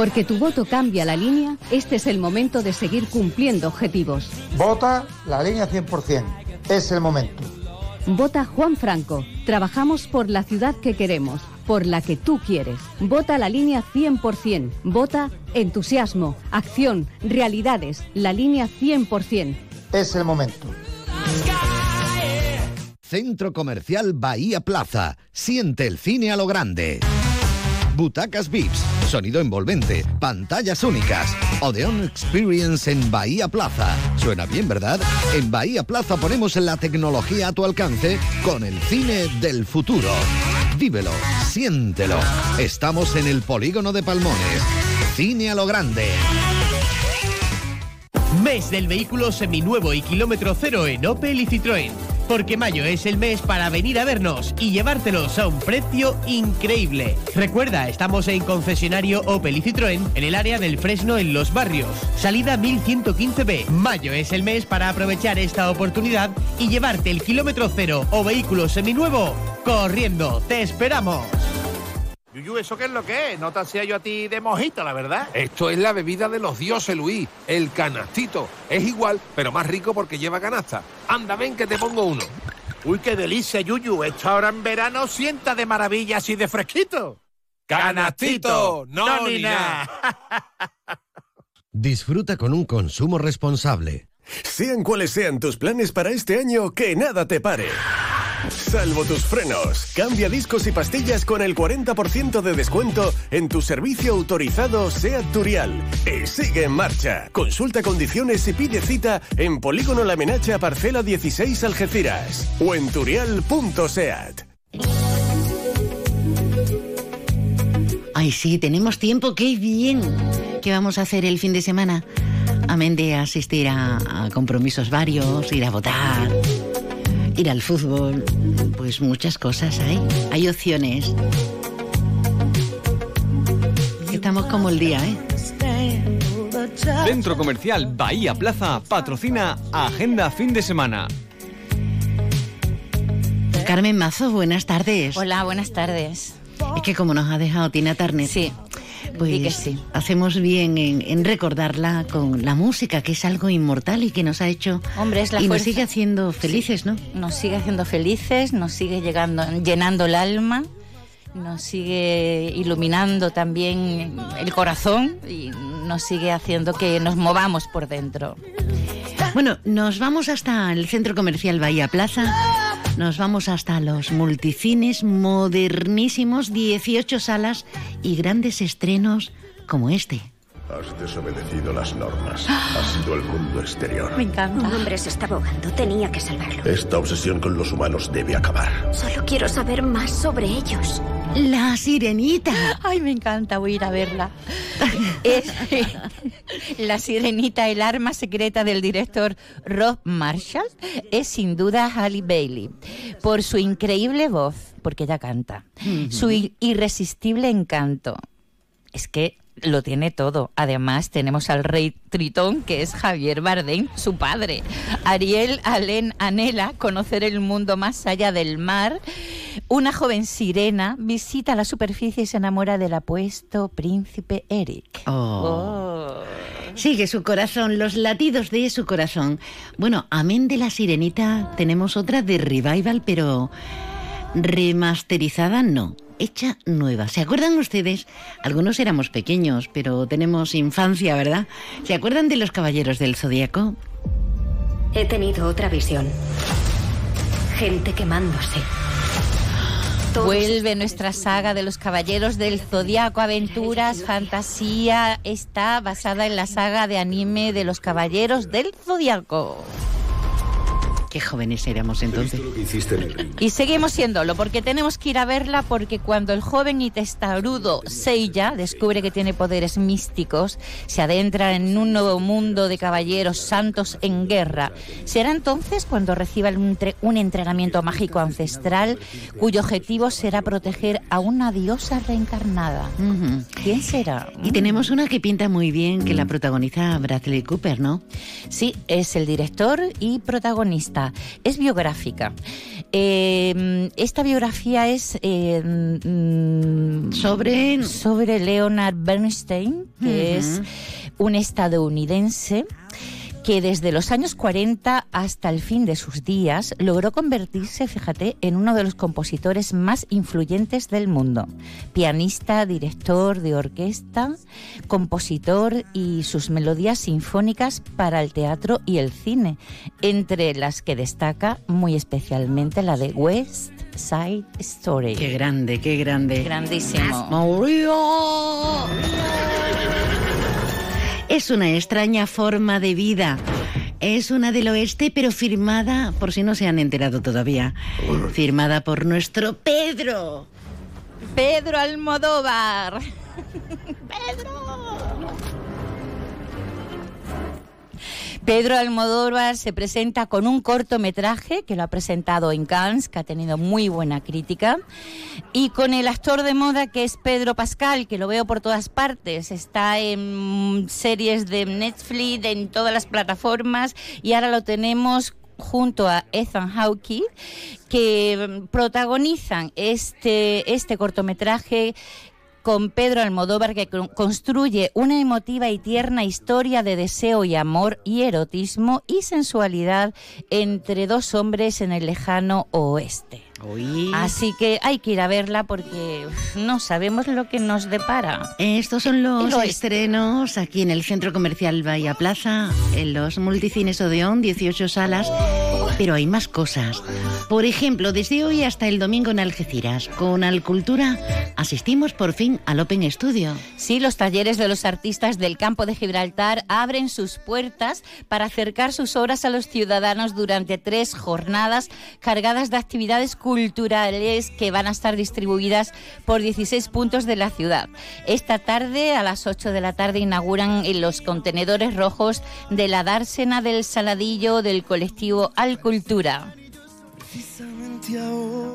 Porque tu voto cambia la línea, este es el momento de seguir cumpliendo objetivos. Vota la línea 100%. Es el momento. Vota Juan Franco. Trabajamos por la ciudad que queremos, por la que tú quieres. Vota la línea 100%. Vota entusiasmo, acción, realidades. La línea 100%. Es el momento. Centro Comercial Bahía Plaza. Siente el cine a lo grande. Butacas VIPs, sonido envolvente, pantallas únicas. Odeon Experience en Bahía Plaza. Suena bien, ¿verdad? En Bahía Plaza ponemos la tecnología a tu alcance con el cine del futuro. Vívelo, siéntelo. Estamos en el polígono de Palmones. Cine a lo grande. Mes del vehículo seminuevo y kilómetro cero en Opel y Citroën. Porque mayo es el mes para venir a vernos y llevártelos a un precio increíble. Recuerda, estamos en concesionario Opel y Citroën en el área del Fresno en Los Barrios. Salida 1115B. Mayo es el mes para aprovechar esta oportunidad y llevarte el kilómetro cero o vehículo seminuevo corriendo. ¡Te esperamos! Yuyu, ¿eso qué es lo que es? No te hacía yo a ti de mojito, la verdad. Esto es la bebida de los dioses, Luis, el canastito. Es igual, pero más rico porque lleva canasta. Anda, ven que te pongo uno. Uy, qué delicia, Yuyu. Esto ahora en verano sienta de maravilla así de fresquito. ¡Canastito! ¡No, ni nada! Disfruta con un consumo responsable. Sean cuales sean tus planes para este año, que nada te pare. Salvo tus frenos. Cambia discos y pastillas con el 40% de descuento en tu servicio autorizado SEAT Turial. Y sigue en marcha. Consulta condiciones y pide cita en Polígono La Menacha Parcela 16 Algeciras o en turial.seat. Ay, sí, tenemos tiempo, qué bien. ¿Qué vamos a hacer el fin de semana? Amén de asistir a, a compromisos varios, ir a votar, ir al fútbol, pues muchas cosas hay. Hay opciones. Estamos como el día, ¿eh? Centro Comercial Bahía Plaza patrocina Agenda Fin de Semana. Carmen Mazo, buenas tardes. Hola, buenas tardes. Es que como nos ha dejado Tina Turner. Sí. Pues di que sí. hacemos bien en, en recordarla con la música, que es algo inmortal y que nos ha hecho Hombre, es la y nos sigue haciendo felices, ¿no? Nos sigue haciendo felices, nos sigue llegando, llenando el alma, nos sigue iluminando también el corazón y nos sigue haciendo que nos movamos por dentro. Bueno, nos vamos hasta el centro comercial Bahía Plaza. Nos vamos hasta los multicines modernísimos, 18 salas y grandes estrenos como este. Has desobedecido las normas. Has sido el mundo exterior. Me encanta. Un hombre se está ahogando. Tenía que salvarlo. Esta obsesión con los humanos debe acabar. Solo quiero saber más sobre ellos. La sirenita. Ay, me encanta, voy a ir a verla. Es la sirenita, el arma secreta del director Rob Marshall, es sin duda Halle Bailey, por su increíble voz, porque ella canta, su irresistible encanto. Es que lo tiene todo. Además, tenemos al rey Tritón, que es Javier Bardem, su padre. Ariel Alén anhela conocer el mundo más allá del mar. Una joven sirena visita la superficie y se enamora del apuesto príncipe Eric. Oh. Sigue su corazón, los latidos de su corazón. Bueno, amén de la sirenita, tenemos otra de revival, pero remasterizada no, hecha nueva. ¿Se acuerdan ustedes? Algunos éramos pequeños, pero tenemos infancia, ¿verdad? ¿Se acuerdan de los Caballeros del Zodíaco? He tenido otra visión. gente quemándose. Vuelve nuestra saga de los caballeros del zodiaco, aventuras, fantasía. Está basada en la saga de anime de los caballeros del zodiaco. Qué jóvenes éramos entonces. Y seguimos siéndolo, porque tenemos que ir a verla, porque cuando el joven y testarudo Seiya descubre que tiene poderes místicos, se adentra en un nuevo mundo de caballeros santos en guerra. Será entonces cuando reciba un, tre- un entrenamiento mágico ancestral, cuyo objetivo será proteger a una diosa reencarnada. ¿Quién será? Y tenemos una que pinta muy bien, que la protagoniza Bradley Cooper, ¿no? Sí, es el director y protagonista. Es biográfica. Eh, esta biografía es eh, mm, sobre sobre Leonard Bernstein, que es un estadounidense que desde los años 40 hasta el fin de sus días logró convertirse, fíjate, en uno de los compositores más influyentes del mundo. Pianista, director de orquesta, compositor y sus melodías sinfónicas para el teatro y el cine, entre las que destaca muy especialmente la de West Side Story. Qué grande, qué grande. Grandísimo. Maurío. Es una extraña forma de vida. Es una del oeste, pero firmada, por si no se han enterado todavía, firmada por nuestro Pedro. Pedro Almodóvar. <laughs> Pedro Almodóvar se presenta con un cortometraje que lo ha presentado en Cannes, que ha tenido muy buena crítica, y con el actor de moda que es Pedro Pascal, que lo veo por todas partes. Está en series de Netflix, en todas las plataformas, y ahora lo tenemos junto a Ethan Hawke, que protagonizan este, este cortometraje con Pedro Almodóvar que con- construye una emotiva y tierna historia de deseo y amor y erotismo y sensualidad entre dos hombres en el lejano oeste. Así que hay que ir a verla porque no sabemos lo que nos depara. Estos son los oeste. estrenos aquí en el Centro Comercial Bahía Plaza, en los multicines Odeón, 18 salas, pero hay más cosas. Por ejemplo, desde hoy hasta el domingo en Algeciras, con Alcultura, asistimos por fin al Open Studio. Sí, los talleres de los artistas del campo de Gibraltar abren sus puertas para acercar sus obras a los ciudadanos durante tres jornadas cargadas de actividades culturales que van a estar distribuidas por 16 puntos de la ciudad. Esta tarde, a las 8 de la tarde, inauguran los contenedores rojos de la dársena del Saladillo del colectivo Alcultura.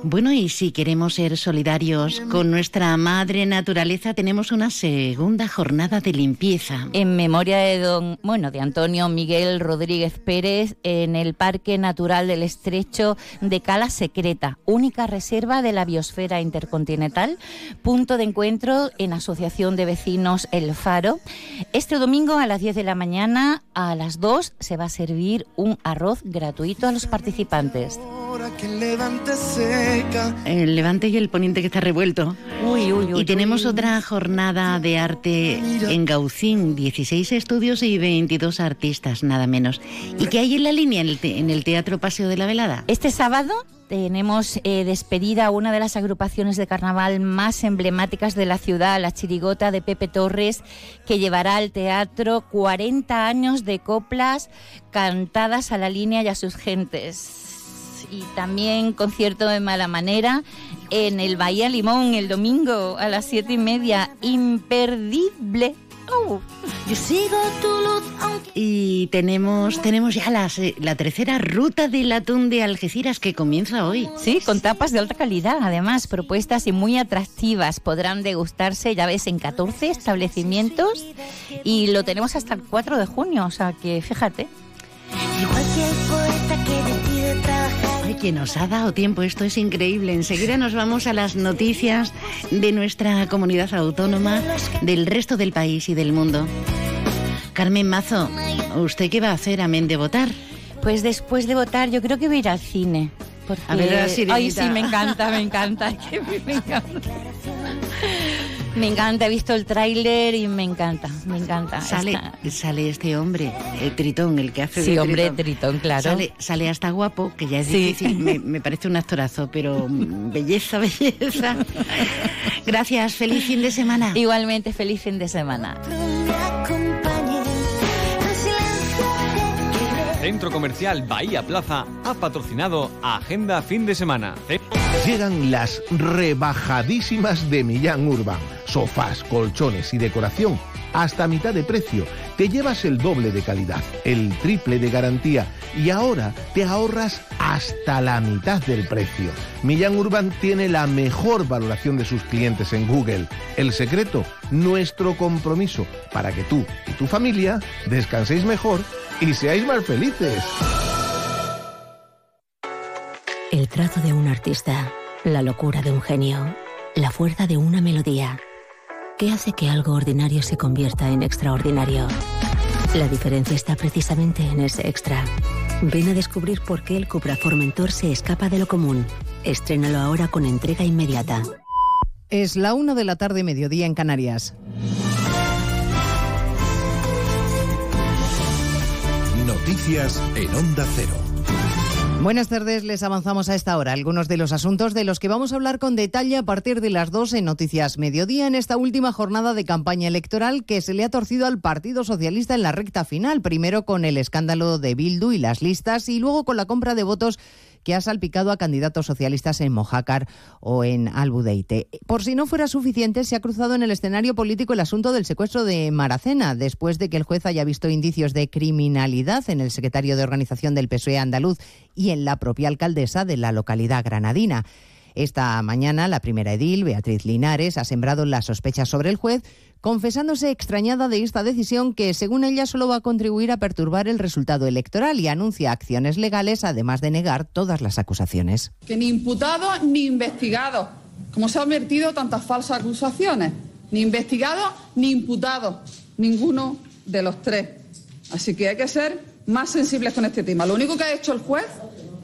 Bueno, y si queremos ser solidarios con nuestra madre naturaleza, tenemos una segunda jornada de limpieza. en memoria de don, bueno, de Antonio Miguel Rodríguez Pérez en el Parque Natural del Estrecho de Cala Secreta, única reserva de la biosfera intercontinental, punto de encuentro en Asociación de Vecinos El Faro. Este domingo a las 10 de la mañana a las 2 se va a servir un arroz gratuito a los participantes. que el levante seca. El levante y el poniente que está revuelto. y tenemos otra jornada de arte en Gaucín, 16 estudios y 22 artistas, nada menos. ¿Y qué hay en la línea en el, te- en el Teatro Paseo de la Velada? Este sábado tenemos eh, despedida a una de las agrupaciones de carnaval más emblemáticas de la ciudad, la Chirigota de Pepe Torres, que llevará al teatro 40 años de coplas cantadas a la línea y a sus gentes. Y también concierto de mala manera en el Bahía Limón el domingo a las siete y media. Imperdible. Oh. Yo sigo tu luz aunque... Y tenemos, tenemos ya la, se- la tercera ruta del atún de Algeciras que comienza hoy. Sí, con tapas de alta calidad, además, propuestas y muy atractivas. Podrán degustarse, ya ves, en 14 establecimientos y lo tenemos hasta el 4 de junio, o sea que fíjate. Que nos ha dado tiempo, esto es increíble. Enseguida nos vamos a las noticias de nuestra comunidad autónoma, del resto del país y del mundo. Carmen Mazo, ¿usted qué va a hacer amén de votar? Pues después de votar, yo creo que voy a ir al cine. Porque... A ver la. Ay, sí, me encanta, me encanta. <laughs> que me encanta. Me encanta, he visto el tráiler y me encanta, me encanta. Sale, sale este hombre, el Tritón, el que hace Sí, de hombre, Tritón, claro. Sale, sale hasta guapo, que ya es Sí. difícil. Me, <laughs> me parece un actorazo, pero mm, belleza, <laughs> belleza. Gracias, feliz fin de semana. Igualmente, feliz fin de semana. Centro Comercial Bahía Plaza ha patrocinado Agenda Fin de Semana. Llegan las rebajadísimas de Millán Urban. Sofás, colchones y decoración hasta mitad de precio. Te llevas el doble de calidad, el triple de garantía y ahora te ahorras hasta la mitad del precio. Millán Urban tiene la mejor valoración de sus clientes en Google. El secreto, nuestro compromiso para que tú y tu familia descanséis mejor y seáis más felices. El trazo de un artista, la locura de un genio, la fuerza de una melodía. ¿Qué hace que algo ordinario se convierta en extraordinario? La diferencia está precisamente en ese extra. Ven a descubrir por qué el Cupra Formentor se escapa de lo común. Estrénalo ahora con entrega inmediata. Es la una de la tarde, mediodía en Canarias. Noticias en Onda Cero. Buenas tardes, les avanzamos a esta hora algunos de los asuntos de los que vamos a hablar con detalle a partir de las 2 en Noticias Mediodía en esta última jornada de campaña electoral que se le ha torcido al Partido Socialista en la recta final, primero con el escándalo de Bildu y las listas y luego con la compra de votos que ha salpicado a candidatos socialistas en Mojácar o en Albudeite. Por si no fuera suficiente, se ha cruzado en el escenario político el asunto del secuestro de Maracena, después de que el juez haya visto indicios de criminalidad en el secretario de organización del PSOE andaluz y en la propia alcaldesa de la localidad granadina. Esta mañana, la primera edil, Beatriz Linares, ha sembrado las sospechas sobre el juez, confesándose extrañada de esta decisión que, según ella, solo va a contribuir a perturbar el resultado electoral y anuncia acciones legales, además de negar todas las acusaciones. que ni imputado ni investigado, como se han vertido tantas falsas acusaciones, ni investigado ni imputado, ninguno de los tres. Así que hay que ser más sensibles con este tema. Lo único que ha hecho el juez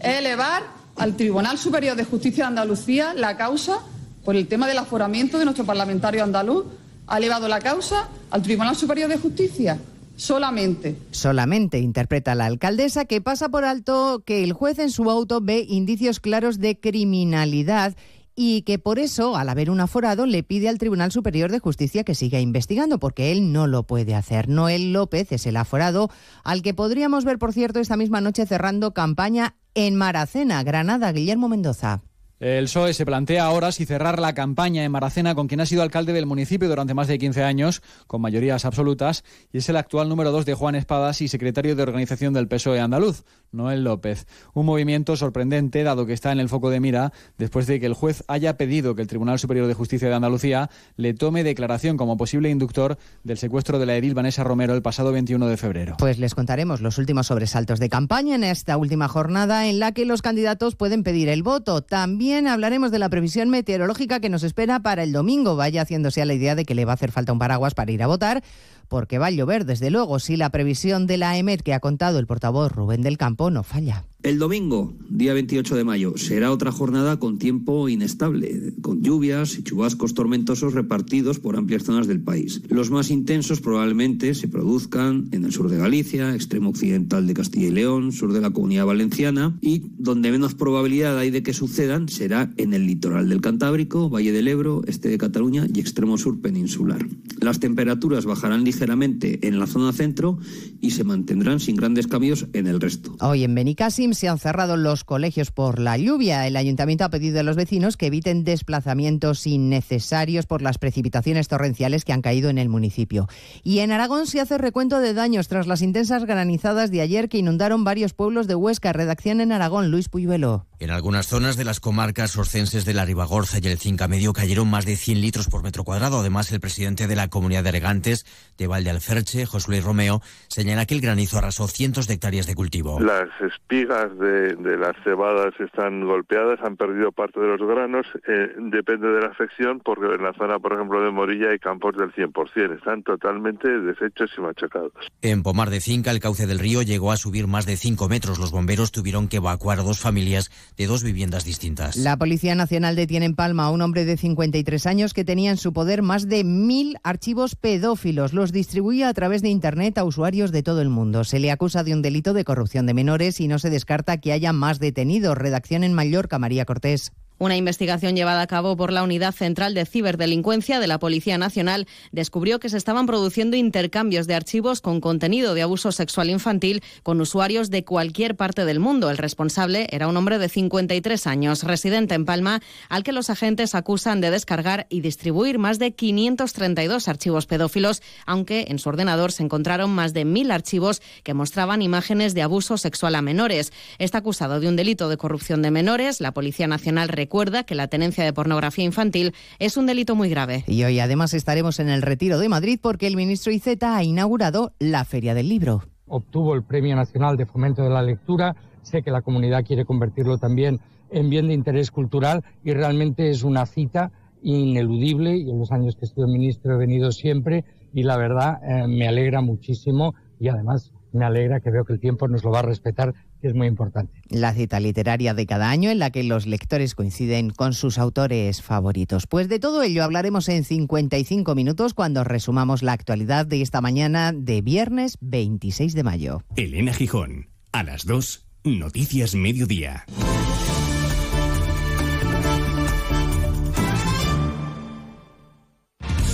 es elevar al Tribunal Superior de Justicia de Andalucía la causa por el tema del aforamiento de nuestro parlamentario andaluz. Ha elevado la causa al Tribunal Superior de Justicia solamente. Solamente interpreta la alcaldesa que pasa por alto que el juez en su auto ve indicios claros de criminalidad y que por eso, al haber un aforado, le pide al Tribunal Superior de Justicia que siga investigando, porque él no lo puede hacer. Noel López es el aforado al que podríamos ver, por cierto, esta misma noche cerrando campaña en Maracena, Granada. Guillermo Mendoza. El PSOE se plantea ahora si cerrar la campaña en Maracena con quien ha sido alcalde del municipio durante más de 15 años, con mayorías absolutas, y es el actual número 2 de Juan Espadas y secretario de organización del PSOE andaluz, Noel López. Un movimiento sorprendente, dado que está en el foco de mira, después de que el juez haya pedido que el Tribunal Superior de Justicia de Andalucía le tome declaración como posible inductor del secuestro de la edil Vanessa Romero el pasado 21 de febrero. Pues les contaremos los últimos sobresaltos de campaña en esta última jornada en la que los candidatos pueden pedir el voto. También hablaremos de la previsión meteorológica que nos espera para el domingo. Vaya haciéndose a la idea de que le va a hacer falta un paraguas para ir a votar, porque va a llover, desde luego, si la previsión de la EMET que ha contado el portavoz Rubén del Campo no falla. El domingo, día 28 de mayo, será otra jornada con tiempo inestable, con lluvias y chubascos tormentosos repartidos por amplias zonas del país. Los más intensos probablemente se produzcan en el sur de Galicia, extremo occidental de Castilla y León, sur de la Comunidad Valenciana y donde menos probabilidad hay de que sucedan será en el litoral del Cantábrico, Valle del Ebro, este de Cataluña y extremo sur peninsular. Las temperaturas bajarán ligeramente en la zona centro y se mantendrán sin grandes cambios en el resto. Hoy en Benicassim se han cerrado los colegios por la lluvia. El ayuntamiento ha pedido a los vecinos que eviten desplazamientos innecesarios por las precipitaciones torrenciales que han caído en el municipio. Y en Aragón se hace recuento de daños tras las intensas granizadas de ayer que inundaron varios pueblos de Huesca. Redacción en Aragón, Luis Puyuelo. En algunas zonas de las comarcas orcenses de la Ribagorza y el Cinca Medio cayeron más de 100 litros por metro cuadrado. Además, el presidente de la comunidad de regantes de Valdealferche, José Luis Romeo, señala que el granizo arrasó cientos de hectáreas de cultivo. Las espigas de, de las cebadas están golpeadas, han perdido parte de los granos. Eh, depende de la afección, porque en la zona, por ejemplo, de Morilla hay campos del 100%. Están totalmente deshechos y machacados. En Pomar de Cinca, el cauce del río llegó a subir más de 5 metros. Los bomberos tuvieron que evacuar a dos familias de dos viviendas distintas. La Policía Nacional detiene en Palma a un hombre de 53 años que tenía en su poder más de mil archivos pedófilos. Los distribuía a través de Internet a usuarios de todo el mundo. Se le acusa de un delito de corrupción de menores y no se descarta que haya más detenidos. Redacción en Mallorca, María Cortés. Una investigación llevada a cabo por la Unidad Central de Ciberdelincuencia de la Policía Nacional descubrió que se estaban produciendo intercambios de archivos con contenido de abuso sexual infantil con usuarios de cualquier parte del mundo. El responsable era un hombre de 53 años, residente en Palma, al que los agentes acusan de descargar y distribuir más de 532 archivos pedófilos, aunque en su ordenador se encontraron más de mil archivos que mostraban imágenes de abuso sexual a menores. Está acusado de un delito de corrupción de menores. La Policía Nacional recuerda que la tenencia de pornografía infantil es un delito muy grave. Y hoy además estaremos en el Retiro de Madrid porque el ministro Iceta ha inaugurado la Feria del Libro. Obtuvo el Premio Nacional de Fomento de la Lectura. Sé que la comunidad quiere convertirlo también en bien de interés cultural y realmente es una cita ineludible y en los años que he sido ministro he venido siempre y la verdad eh, me alegra muchísimo y además me alegra que veo que el tiempo nos lo va a respetar, que es muy importante. La cita literaria de cada año en la que los lectores coinciden con sus autores favoritos. Pues de todo ello hablaremos en 55 minutos cuando resumamos la actualidad de esta mañana de viernes 26 de mayo. Elena Gijón, a las 2, Noticias Mediodía.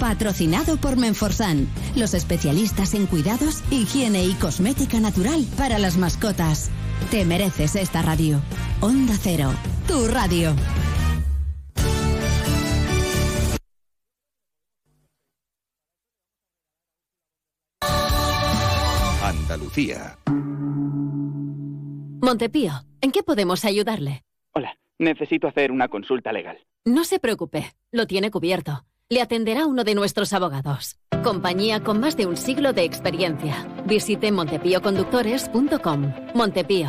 Patrocinado por Menforsan, los especialistas en cuidados, higiene y cosmética natural para las mascotas. Te mereces esta radio. Onda Cero, tu radio. Andalucía. Montepío, ¿en qué podemos ayudarle? Hola, necesito hacer una consulta legal. No se preocupe, lo tiene cubierto. Le atenderá uno de nuestros abogados. Compañía con más de un siglo de experiencia. Visite montepíoconductores.com. Montepío,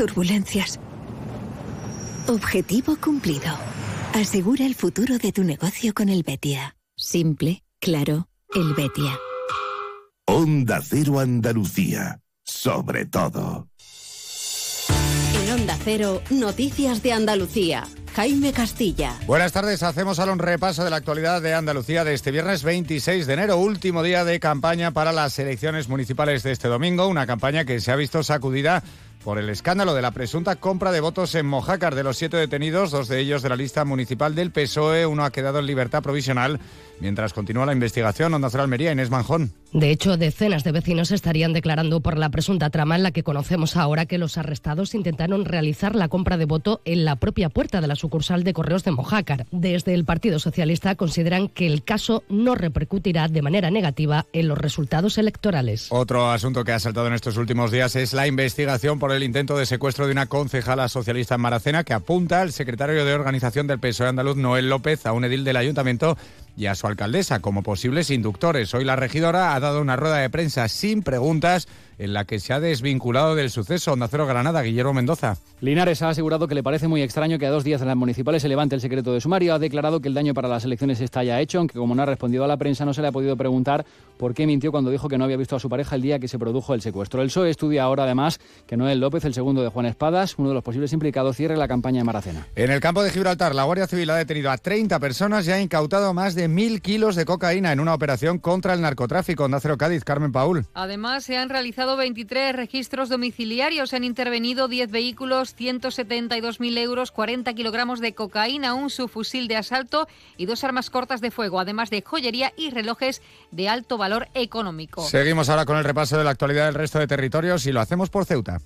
Turbulencias. Objetivo cumplido. Asegura el futuro de tu negocio con el Betia. Simple, claro, el Betia. Onda Cero Andalucía. Sobre todo. En Onda Cero, Noticias de Andalucía. Jaime Castilla. Buenas tardes, hacemos ahora un repaso de la actualidad de Andalucía de este viernes 26 de enero, último día de campaña para las elecciones municipales de este domingo, una campaña que se ha visto sacudida por el escándalo de la presunta compra de votos en Mojácar. De los siete detenidos, dos de ellos de la lista municipal del PSOE, uno ha quedado en libertad provisional. Mientras continúa la investigación, Onda Cero Almería, Inés Manjón. De hecho, decenas de vecinos estarían declarando por la presunta trama en la que conocemos ahora que los arrestados intentaron realizar la compra de voto en la propia puerta de la sucursal de correos de Mojácar. Desde el Partido Socialista consideran que el caso no repercutirá de manera negativa en los resultados electorales. Otro asunto que ha saltado en estos últimos días es la investigación por el intento de secuestro de una concejala socialista en Maracena que apunta al secretario de organización del PSOE andaluz, Noel López, a un edil del ayuntamiento y a su alcaldesa como posibles inductores. Hoy la regidora ha dado una rueda de prensa sin preguntas en la que se ha desvinculado del suceso. Onda Cero Granada, Guillermo Mendoza. Linares ha asegurado que le parece muy extraño que a dos días de las municipales se levante el secreto de sumario. Ha declarado que el daño para las elecciones está ya hecho, aunque como no ha respondido a la prensa no se le ha podido preguntar por qué mintió cuando dijo que no había visto a su pareja el día que se produjo el secuestro. El PSOE estudia ahora además que Noel López, el segundo de Juan Espadas, uno de los posibles implicados, cierre la campaña de Maracena. En el campo de Gibraltar, la Guardia Civil ha detenido a 30 personas y ha incautado más de mil kilos de cocaína en una operación contra el narcotráfico. Onda Cero Cádiz, Carmen Paul. Además, se han realizado realizado 23 registros domiciliarios. Han intervenido 10 vehículos, 172.000 euros, 40 kilogramos de cocaína, un subfusil de asalto y dos armas cortas de fuego, además de joyería y relojes de alto valor económico. Seguimos ahora con el repaso de la actualidad del resto de territorios y lo hacemos por Ceuta.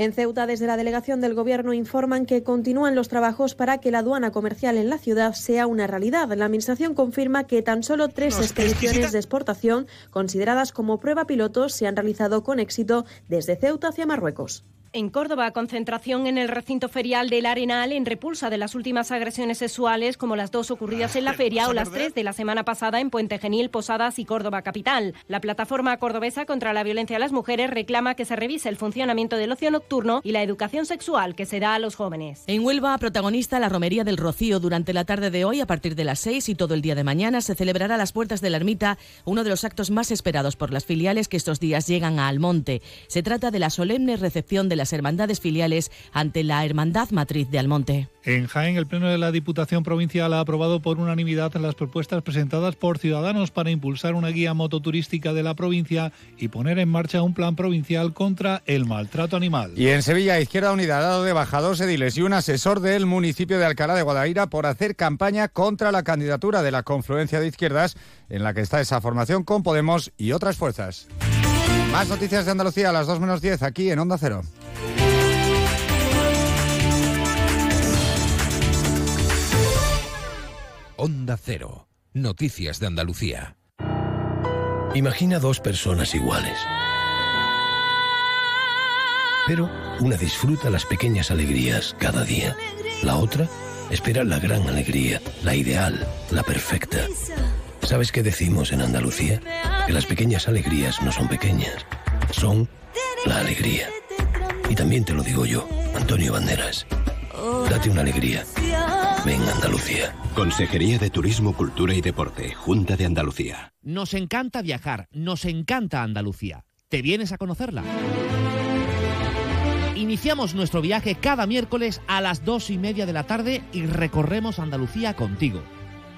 En Ceuta, desde la delegación del Gobierno informan que continúan los trabajos para que la aduana comercial en la ciudad sea una realidad. La Administración confirma que tan solo tres expediciones de exportación consideradas como prueba piloto se han realizado con éxito desde Ceuta hacia Marruecos. En Córdoba, concentración en el recinto ferial del Arenal en repulsa de las últimas agresiones sexuales, como las dos ocurridas en la feria o las tres de la semana pasada en Puente Genil, Posadas y Córdoba Capital. La plataforma cordobesa contra la violencia a las mujeres reclama que se revise el funcionamiento del ocio nocturno y la educación sexual que se da a los jóvenes. En Huelva, protagonista la romería del Rocío. Durante la tarde de hoy, a partir de las seis y todo el día de mañana, se celebrará a las puertas de la ermita uno de los actos más esperados por las filiales que estos días llegan a Almonte. Se trata de la solemne recepción de las hermandades filiales ante la Hermandad Matriz de Almonte. En Jaén, el Pleno de la Diputación Provincial ha aprobado por unanimidad las propuestas presentadas por Ciudadanos para impulsar una guía mototurística de la provincia y poner en marcha un plan provincial contra el maltrato animal. Y en Sevilla, Izquierda Unida ha dado de baja dos ediles y un asesor del municipio de Alcalá de Guadaira por hacer campaña contra la candidatura de la confluencia de izquierdas en la que está esa formación con Podemos y otras fuerzas. Más noticias de Andalucía a las 2 menos 10 aquí en Onda Cero. Onda Cero. Noticias de Andalucía. Imagina dos personas iguales. Pero una disfruta las pequeñas alegrías cada día. La otra espera la gran alegría, la ideal, la perfecta. ¿Sabes qué decimos en Andalucía? Que las pequeñas alegrías no son pequeñas, son la alegría. Y también te lo digo yo, Antonio Banderas. Date una alegría. Ven Andalucía. Consejería de Turismo, Cultura y Deporte, Junta de Andalucía. Nos encanta viajar, nos encanta Andalucía. ¿Te vienes a conocerla? Iniciamos nuestro viaje cada miércoles a las dos y media de la tarde y recorremos Andalucía contigo.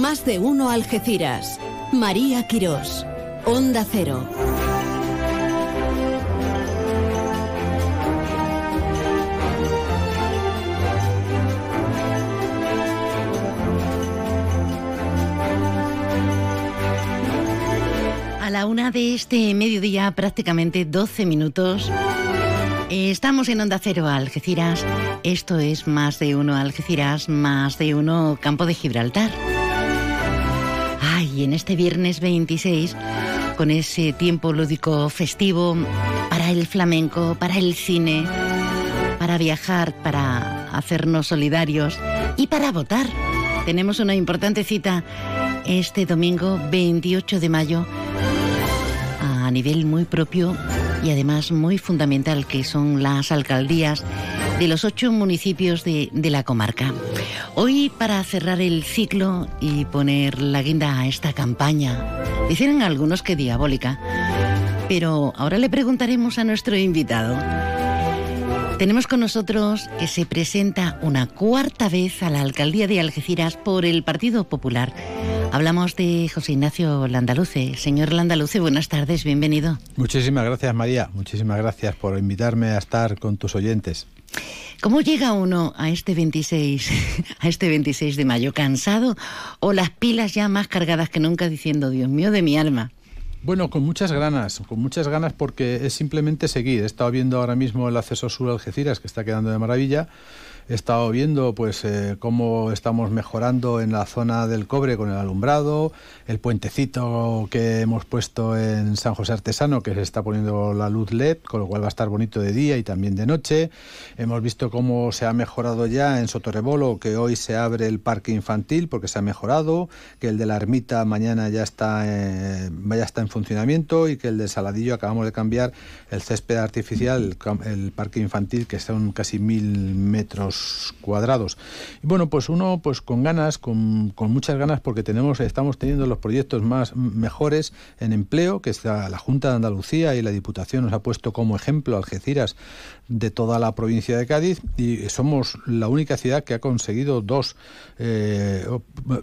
Más de uno Algeciras. María Quirós. Onda Cero. A la una de este mediodía, prácticamente 12 minutos. Estamos en Onda Cero Algeciras. Esto es más de uno Algeciras, más de uno Campo de Gibraltar. Ay, en este viernes 26, con ese tiempo lúdico festivo para el flamenco, para el cine, para viajar, para hacernos solidarios y para votar. Tenemos una importante cita este domingo 28 de mayo a nivel muy propio y además muy fundamental que son las alcaldías de los ocho municipios de, la comarca. Hoy para cerrar el ciclo y poner la guinda a esta campaña, dicen algunos que diabólica, pero ahora le preguntaremos a nuestro invitado. Tenemos con nosotros que se presenta una cuarta vez a la alcaldía de Algeciras por el Partido Popular. Hablamos de José Ignacio Landaluce. Señor Landaluce, buenas tardes, bienvenido. Muchísimas gracias, María. Muchísimas gracias por invitarme a estar con tus oyentes. ¿Cómo llega uno a este 26, <laughs> a este 26 de mayo? ¿Cansado o las pilas ya más cargadas que nunca diciendo, Dios mío de mi alma? Bueno, con muchas ganas, con muchas ganas porque es simplemente seguir. He estado viendo ahora mismo el acceso sur a Algeciras que está quedando de maravilla. He estado viendo pues eh, cómo estamos mejorando en la zona del cobre con el alumbrado, el puentecito que hemos puesto en San José Artesano que se está poniendo la luz LED, con lo cual va a estar bonito de día y también de noche. Hemos visto cómo se ha mejorado ya en Sotorrebolo, que hoy se abre el parque infantil porque se ha mejorado, que el de la ermita mañana ya está, eh, ya está en funcionamiento y que el de Saladillo acabamos de cambiar el césped artificial, el, el parque infantil que son casi mil metros cuadrados. Y bueno, pues uno pues con ganas, con, con muchas ganas, porque tenemos, estamos teniendo los proyectos más mejores en empleo, que está la Junta de Andalucía y la Diputación nos ha puesto como ejemplo Algeciras de toda la provincia de Cádiz y somos la única ciudad que ha conseguido dos, eh,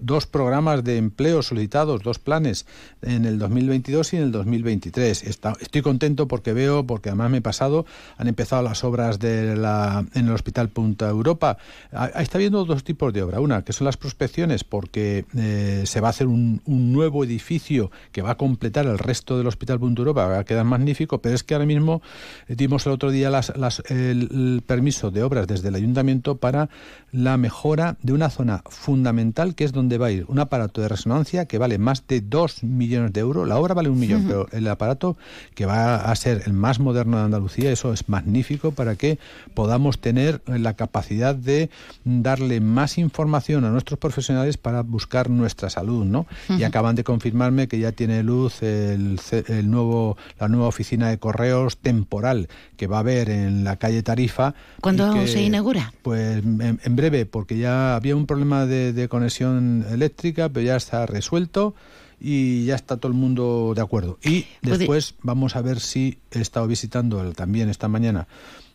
dos programas de empleo solicitados, dos planes en el 2022 y en el 2023. Está- estoy contento porque veo, porque además me he pasado, han empezado las obras de la, en el Hospital Punta Europa. Ah, Está habiendo dos tipos de obra. Una, que son las prospecciones, porque eh, se va a hacer un, un nuevo edificio que va a completar el resto del Hospital Punta Europa, va a quedar magnífico, pero es que ahora mismo eh, dimos el otro día las, las- el, el permiso de obras desde el ayuntamiento para la mejora de una zona fundamental que es donde va a ir un aparato de resonancia que vale más de 2 millones de euros. La obra vale un millón, pero el aparato que va a ser el más moderno de Andalucía, eso es magnífico para que podamos tener la capacidad de darle más información a nuestros profesionales para buscar nuestra salud, ¿no? Y acaban de confirmarme que ya tiene luz el nuevo la nueva oficina de correos temporal que va a haber en la calle Tarifa. ¿Cuándo que, se inaugura? Pues en, en breve, porque ya había un problema de, de conexión eléctrica, pero ya está resuelto y ya está todo el mundo de acuerdo. Y después vamos a ver si he estado visitando el- también esta mañana.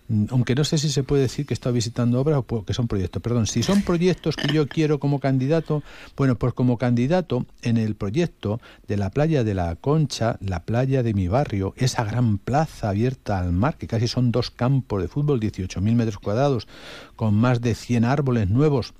Mm, Aunque no sé si se puede decir que estado visitando obras o que son proyectos. Perdón, si son proyectos que yo quiero como candidato, bueno, pues como candidato en el proyecto de la playa de la Concha, la playa de mi barrio, esa gran plaza abierta al mar, que casi son dos campos de fútbol, 18.000 metros cuadrados, con más de 100 árboles nuevos,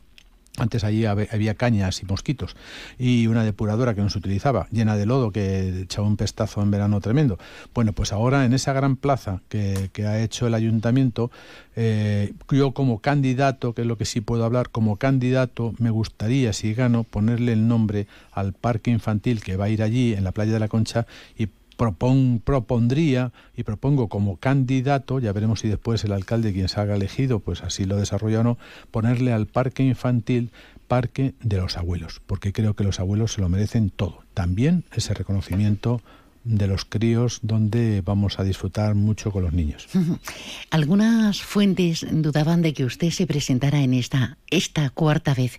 antes allí había cañas y mosquitos y una depuradora que no se utilizaba, llena de lodo que echaba un pestazo en verano tremendo. Bueno, pues ahora en esa gran plaza que, que ha hecho el ayuntamiento, eh, yo como candidato, que es lo que sí puedo hablar, como candidato me gustaría, si gano, ponerle el nombre al parque infantil que va a ir allí en la playa de la Concha y propon- propondría y propongo como candidato, ya veremos si después el alcalde quien salga elegido, pues así lo desarrolla o no, ponerle al parque infantil parque de los abuelos, porque creo que los abuelos se lo merecen todo. También ese reconocimiento de los críos donde vamos a disfrutar mucho con los niños. <laughs> Algunas fuentes dudaban de que usted se presentara en esta, esta cuarta vez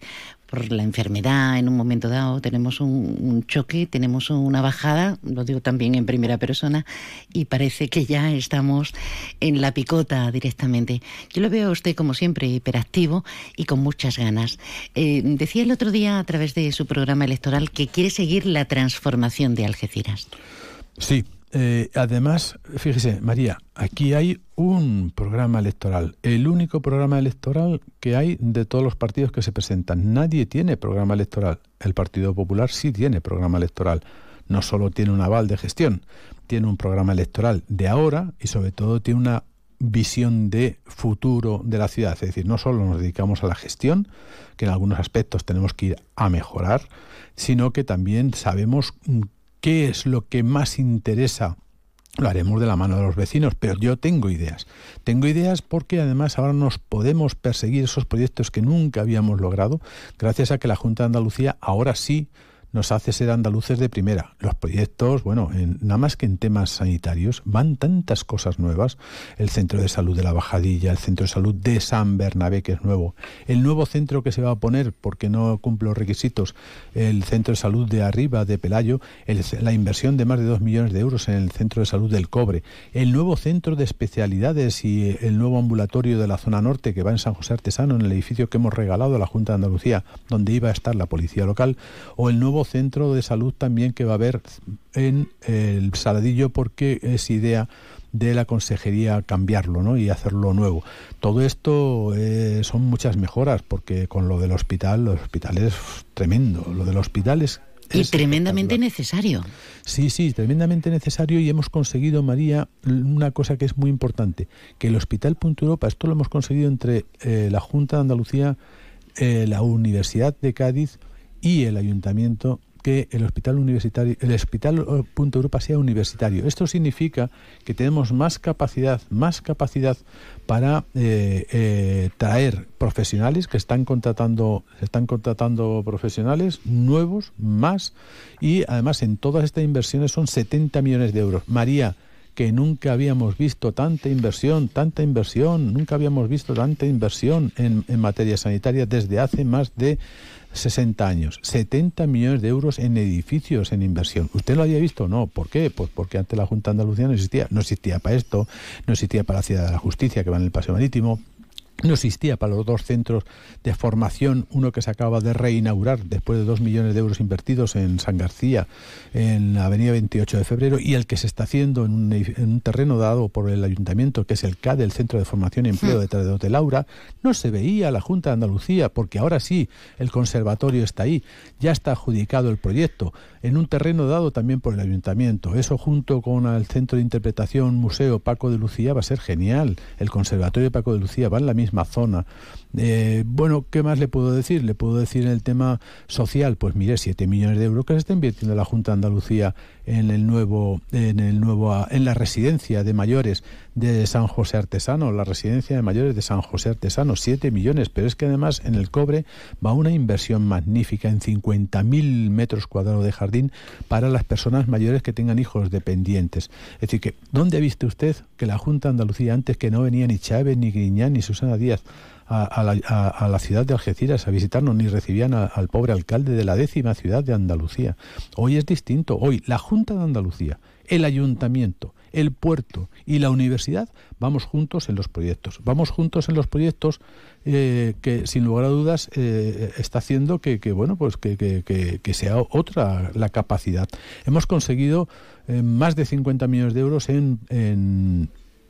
por la enfermedad en un momento dado. Tenemos un, un choque, tenemos una bajada, lo digo también en primera persona, y parece que ya estamos en la picota directamente. Yo lo veo a usted como siempre hiperactivo y con muchas ganas. Eh, decía el otro día a través de su programa electoral que quiere seguir la transformación de Algeciras. Sí, eh, además, fíjese, María, aquí hay un programa electoral, el único programa electoral que hay de todos los partidos que se presentan. Nadie tiene programa electoral. El Partido Popular sí tiene programa electoral. No solo tiene un aval de gestión, tiene un programa electoral de ahora y sobre todo tiene una visión de futuro de la ciudad. Es decir, no solo nos dedicamos a la gestión, que en algunos aspectos tenemos que ir a mejorar, sino que también sabemos qué es lo que más interesa lo haremos de la mano de los vecinos, pero yo tengo ideas. Tengo ideas porque además ahora nos podemos perseguir esos proyectos que nunca habíamos logrado, gracias a que la Junta de Andalucía ahora sí nos hace ser andaluces de primera. Los proyectos, bueno, en- nada más que en temas sanitarios, van tantas cosas nuevas. El centro de salud de la Bajadilla, el centro de salud de San Bernabé, que es nuevo. El nuevo centro que se va a poner, porque no cumple los requisitos, el centro de salud de arriba, de Pelayo, el- la inversión de más de dos millones de euros en el centro de salud del Cobre. El nuevo centro de especialidades y el nuevo ambulatorio de la zona norte que va en San José Artesano, en el edificio que hemos regalado a la Junta de Andalucía, donde iba a estar la policía local, o el nuevo centro de salud también que va a haber en el Saladillo, porque es idea de la consejería cambiarlo ¿no? y hacerlo nuevo. Todo esto eh, son muchas mejoras, porque con lo del hospital, los hospital es tremendo. Lo del hospital es Y tremendamente necesario. Sí, sí, tremendamente necesario y hemos conseguido, María, una cosa que es muy importante, que el Hospital Punto Europa, esto lo hemos conseguido entre eh, la Junta de Andalucía, eh, la Universidad de Cádiz y el Ayuntamiento que el hospital universitario, el hospital eh, Punto Europa sea universitario. Esto significa que tenemos más capacidad, más capacidad para eh, eh, traer profesionales que están contratando, están contratando profesionales nuevos, más, y además en todas estas inversiones son 70 millones de euros. María, que nunca habíamos visto tanta inversión, tanta inversión, nunca habíamos visto tanta inversión en, en materia sanitaria desde hace más de 60 años, 70 millones de euros en edificios en inversión. ¿Usted lo había visto? No. ¿Por qué? Pues porque antes la Junta Andalucía no existía. No existía para esto, no existía para la Ciudad de la Justicia, que va en el Paseo Marítimo, no existía para los dos centros de formación, uno que se acaba de reinaugurar después de dos millones de euros invertidos en San García, en la avenida 28 de febrero, y el que se está haciendo en un, terreno dado por el ayuntamiento, que es el CAD, el Centro de Formación y Empleo de de Laura, no se veía la Junta de Andalucía, porque ahora sí el conservatorio está ahí, ya está adjudicado el proyecto, en un terreno dado también por el ayuntamiento. Eso junto con el Centro de Interpretación Museo Paco de Lucía va a ser genial. El Conservatorio Paco de Lucía va en la misma zona. Eh, bueno, ¿qué más le puedo decir? Le puedo decir en el tema social, pues mire, 7 millones de euros que se está invirtiendo la Junta de Andalucía en el nuevo, en el nuevo, en la residencia de mayores de San José Artesano, la residencia de mayores de San José Artesano, 7 millones, pero es que además en el cobre va una inversión magnífica en 50.000 metros cuadrados de jardín para las personas mayores que tengan hijos dependientes. Es decir, que ¿dónde ha visto usted que la Junta de Andalucía, antes que no venía ni Chávez, ni Griñán, ni Susana Díaz, a, la, ciudad de Algeciras a visitarnos, ni recibían al pobre alcalde de la décima ciudad de Andalucía. Hoy es distinto. Hoy la Junta de Andalucía, el ayuntamiento, el puerto y la universidad vamos juntos en los proyectos. Vamos juntos en los proyectos eh, que, sin lugar a dudas, eh, está haciendo que, bueno, pues que, que, sea otra la capacidad. Hemos conseguido eh, más de 50 millones de euros en,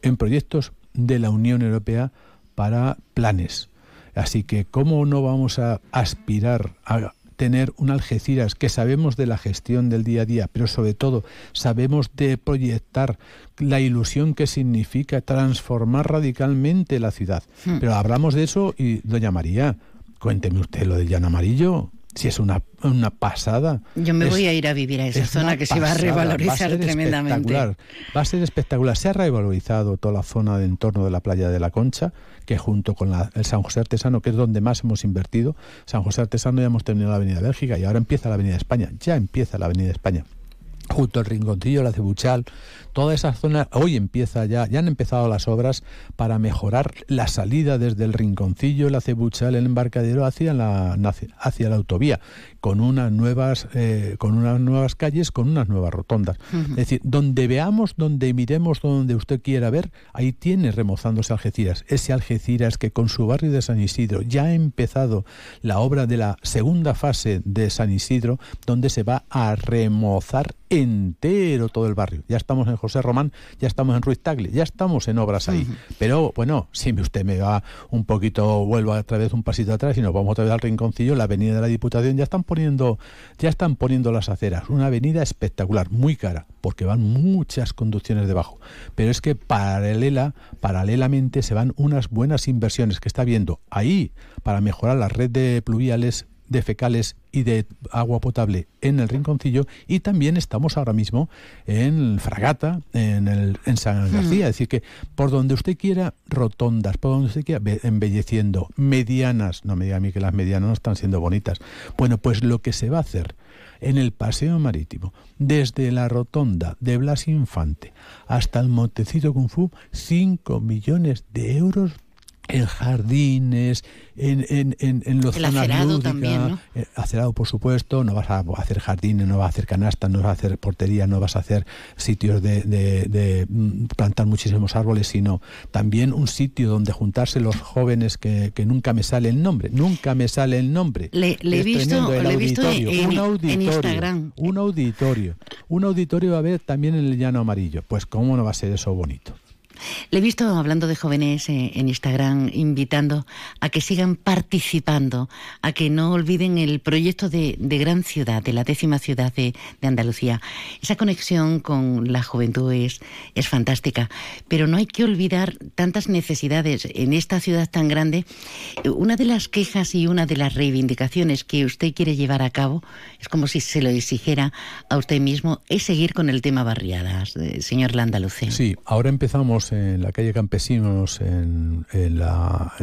en proyectos de la Unión Europea para planes. Así que, ¿cómo no vamos a aspirar a tener un Algeciras que sabemos de la gestión del día a día, pero sobre todo sabemos de proyectar la ilusión que significa transformar radicalmente la ciudad? Hmm. Pero hablamos de eso y, doña María, cuénteme usted lo del llano amarillo si es una, una pasada. Yo me voy a ir a vivir a esa zona que se va a revalorizar tremendamente. Va a ser espectacular. Se ha revalorizado toda la zona de entorno de la playa de la Concha, que junto con el San José Artesano, que es donde más hemos invertido, San José Artesano ya hemos terminado la Avenida Bélgica y ahora empieza la Avenida España. Ya empieza la Avenida España junto al Rinconcillo, la Cebuchal, toda esa zona, hoy empieza ya, ya han empezado las obras para mejorar la salida desde el Rinconcillo, la Cebuchal, el embarcadero hacia la, hacia la autovía, con unas nuevas, eh, con unas nuevas calles, con unas nuevas rotondas. Es decir, donde veamos, donde miremos, donde usted quiera ver, ahí tiene remozándose Algeciras. Ese Algeciras que con su barrio de San Isidro ya ha empezado la obra de la segunda fase de San Isidro, donde se va a remozar entero todo el barrio. Ya estamos en José Román, ya estamos en Ruiz Tagle, ya estamos en obras ahí. Pero bueno, si usted me va un poquito, vuelvo otra vez un pasito atrás y nos vamos otra vez al rinconcillo, la avenida de la Diputación, ya están poniendo, ya están poniendo las aceras. Una avenida espectacular, muy cara, porque van muchas conducciones debajo. Pero es que paralela, paralelamente se van unas buenas inversiones que está viendo ahí para mejorar la red de pluviales de fecales y de agua potable en el rinconcillo y también estamos ahora mismo en Fragata, en, el, en San hmm. García. Es decir, que por donde usted quiera, rotondas, por donde usted quiera, embelleciendo, medianas, no me diga a mí que las medianas no están siendo bonitas. Bueno, pues lo que se va a hacer en el paseo marítimo, desde la rotonda de Blas Infante hasta el Montecito Kung Fu, 5 millones de euros en jardines, en, en, en, en los El acerado también, ¿no? Eh, acerado, por supuesto, no vas a hacer jardines, no vas a hacer canastas, no vas a hacer portería, no vas a hacer sitios de, de, mm, plantar muchísimos árboles, sino también un sitio donde juntarse los jóvenes que, que nunca me sale el nombre, nunca me sale el nombre. Le, he visto, le he visto en, un auditorio, en Instagram. Un auditorio, un auditorio va a haber también en el llano amarillo. Pues cómo no va a ser eso bonito. Le he visto hablando de jóvenes eh, en Instagram, invitando a que sigan participando, a que no olviden el proyecto de, gran ciudad, de la décima ciudad de, Andalucía. Esa conexión con la juventud es, es fantástica, pero no hay que olvidar tantas necesidades en esta ciudad tan grande. Una de las quejas y una de las reivindicaciones que usted quiere llevar a cabo, es como si se lo exigiera a usted mismo, es seguir con el tema barriadas, eh, señor Landaluce. Sí, ahora empezamos en la calle Campesinos, en, la,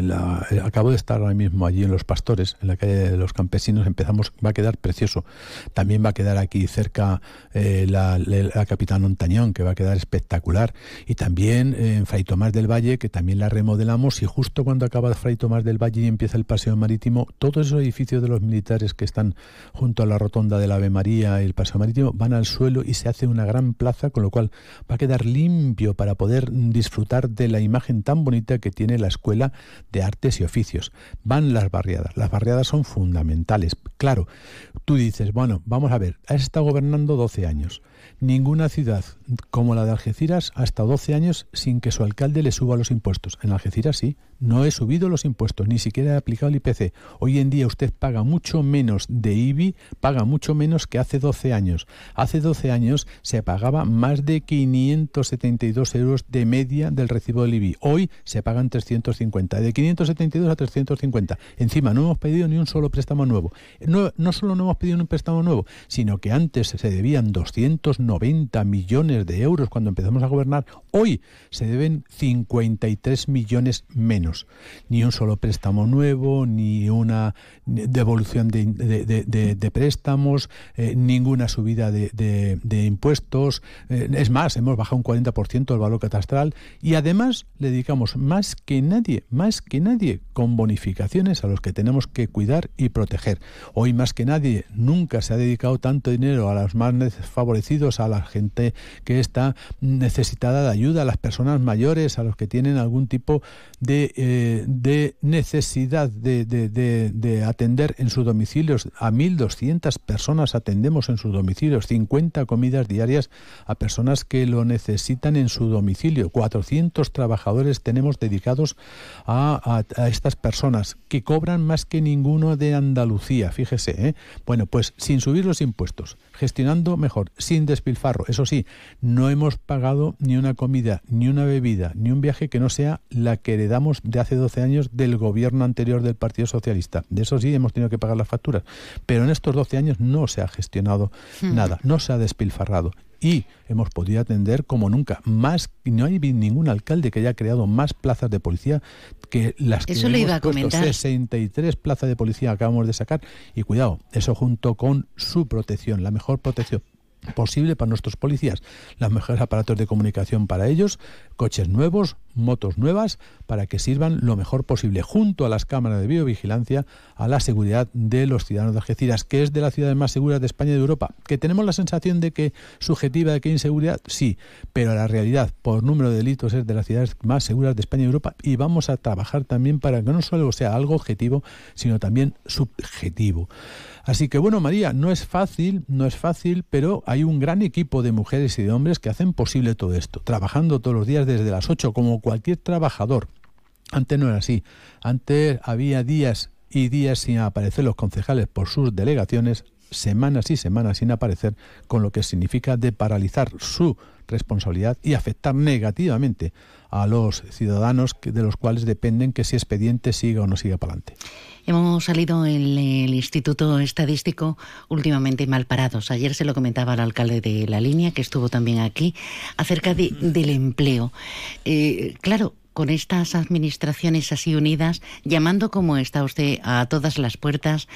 acabo de estar ahora mismo allí en Los Pastores, en la calle de los Campesinos, empezamos, va a quedar precioso. También va a quedar aquí cerca eh, la, Capitán Montañón, que va a quedar espectacular. Y también en Fray Tomás del Valle, que también la remodelamos, y justo cuando acaba Fray Tomás del Valle y empieza el paseo marítimo, todos esos edificios de los militares que están junto a la rotonda del Ave María y el paseo marítimo van al suelo y se hace una gran plaza, con lo cual va a quedar limpio para poder disfrutar de la imagen tan bonita que tiene la Escuela de Artes y Oficios. Van las barriadas. Las barriadas son fundamentales. Claro, tú dices, bueno, vamos a ver, has estado gobernando 12 años. Ninguna ciudad como la de Algeciras ha estado 12 años sin que su alcalde le suba los impuestos. En Algeciras sí, no he subido los impuestos, ni siquiera he aplicado el IPC. Hoy en día usted paga mucho menos de IBI, paga mucho menos que hace 12 años. Hace 12 años se pagaba más de 572 euros de media del recibo del IBI. Hoy se pagan 350, de 572 a 350. Encima no hemos pedido ni un solo préstamo nuevo. No, no solo no hemos pedido un préstamo nuevo, sino que antes se debían 290 millones de euros cuando empezamos a gobernar. Hoy se deben 53 millones menos ni un solo préstamo nuevo, ni una devolución de, préstamos, eh, ninguna subida de, impuestos. Eh, es más, hemos bajado un 40% el valor catastral y además le dedicamos más que nadie, más que nadie, con bonificaciones a los que tenemos que cuidar y proteger. Hoy más que nadie nunca se ha dedicado tanto dinero a los más desfavorecidos, a la gente que está necesitada de ayuda, a las personas mayores, a los que tienen algún tipo de eh, de necesidad de, atender en sus domicilios. A 1.200 personas atendemos en sus domicilios, 50 comidas diarias a personas que lo necesitan en su domicilio. 400 trabajadores tenemos dedicados a, estas personas que cobran más que ninguno de Andalucía, fíjese. ¿eh? Bueno, pues sin subir los impuestos, gestionando mejor, sin despilfarro. Eso sí, no hemos pagado ni una comida, ni una bebida, ni un viaje que no sea la que heredamos de hace 12 años del gobierno anterior del Partido Socialista. De eso sí hemos tenido que pagar las facturas. Pero en estos 12 años no se ha gestionado hmm. nada, no se ha despilfarrado y hemos podido atender como nunca. Más, no hay ningún alcalde que haya creado más plazas de policía que las que eso le iba a comentar. 63 plazas de policía acabamos de sacar y cuidado, eso junto con su protección, la mejor protección posible para nuestros policías, los mejores aparatos de comunicación para ellos, coches nuevos, motos nuevas, para que sirvan lo mejor posible, junto a las cámaras de biovigilancia, a la seguridad de los ciudadanos de Algeciras, que es de las ciudades más seguras de España y de Europa. ¿Que tenemos la sensación de que subjetiva de que hay inseguridad? Sí, pero la realidad, por número de delitos, es de las ciudades más seguras de España y Europa y vamos a trabajar también para que no solo sea algo objetivo, sino también subjetivo. Así que bueno, María, no es fácil, no es fácil, pero hay un gran equipo de mujeres y de hombres que hacen posible todo esto, trabajando todos los días desde las 8 como cualquier trabajador. Antes no era así. Antes había días y días sin aparecer los concejales por sus delegaciones, semanas y semanas sin aparecer, con lo que significa de paralizar su responsabilidad y afectar negativamente a los ciudadanos de los cuales dependen que ese expediente siga o no siga para adelante. Hemos salido en el Instituto Estadístico últimamente mal parados. Ayer se lo comentaba al alcalde de la línea, que estuvo también aquí, acerca de, del empleo. Eh, claro, con estas administraciones así unidas, llamando como está usted a todas las puertas,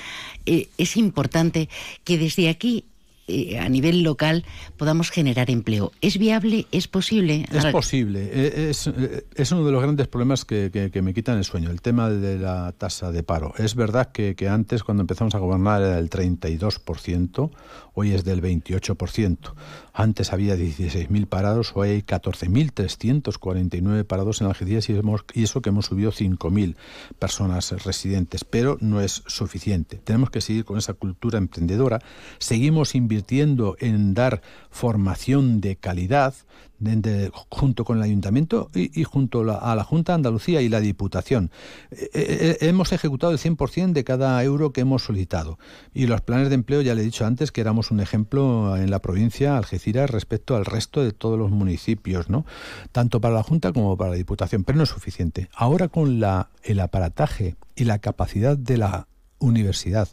eh, es importante que desde aquí eh, a nivel local podamos generar empleo. ¿Es viable? ¿Es posible? Es posible. Eh, eh, es, uno de los grandes problemas que, me quitan el sueño, el tema de la tasa de paro. Es verdad que, que antes, cuando empezamos a gobernar, era del 32%, hoy es del 28%. Antes había 16.000 parados, hoy hay 14.349 parados en Algeciras y, y eso que hemos subido 5.000 personas residentes, pero no es suficiente. Tenemos que seguir con esa cultura emprendedora. Seguimos invirtiendo invirtiendo en dar formación de calidad junto con el ayuntamiento y, junto a la Junta de Andalucía y la Diputación. Eh, eh, eh, hemos ejecutado el 100% de cada euro que hemos solicitado. Y los planes de empleo, ya le he dicho antes, que éramos un ejemplo en la provincia Algeciras respecto al resto de todos los municipios, ¿no? Tanto para la Junta como para la Diputación, pero no es suficiente. Ahora con el aparataje y la capacidad de la universidad.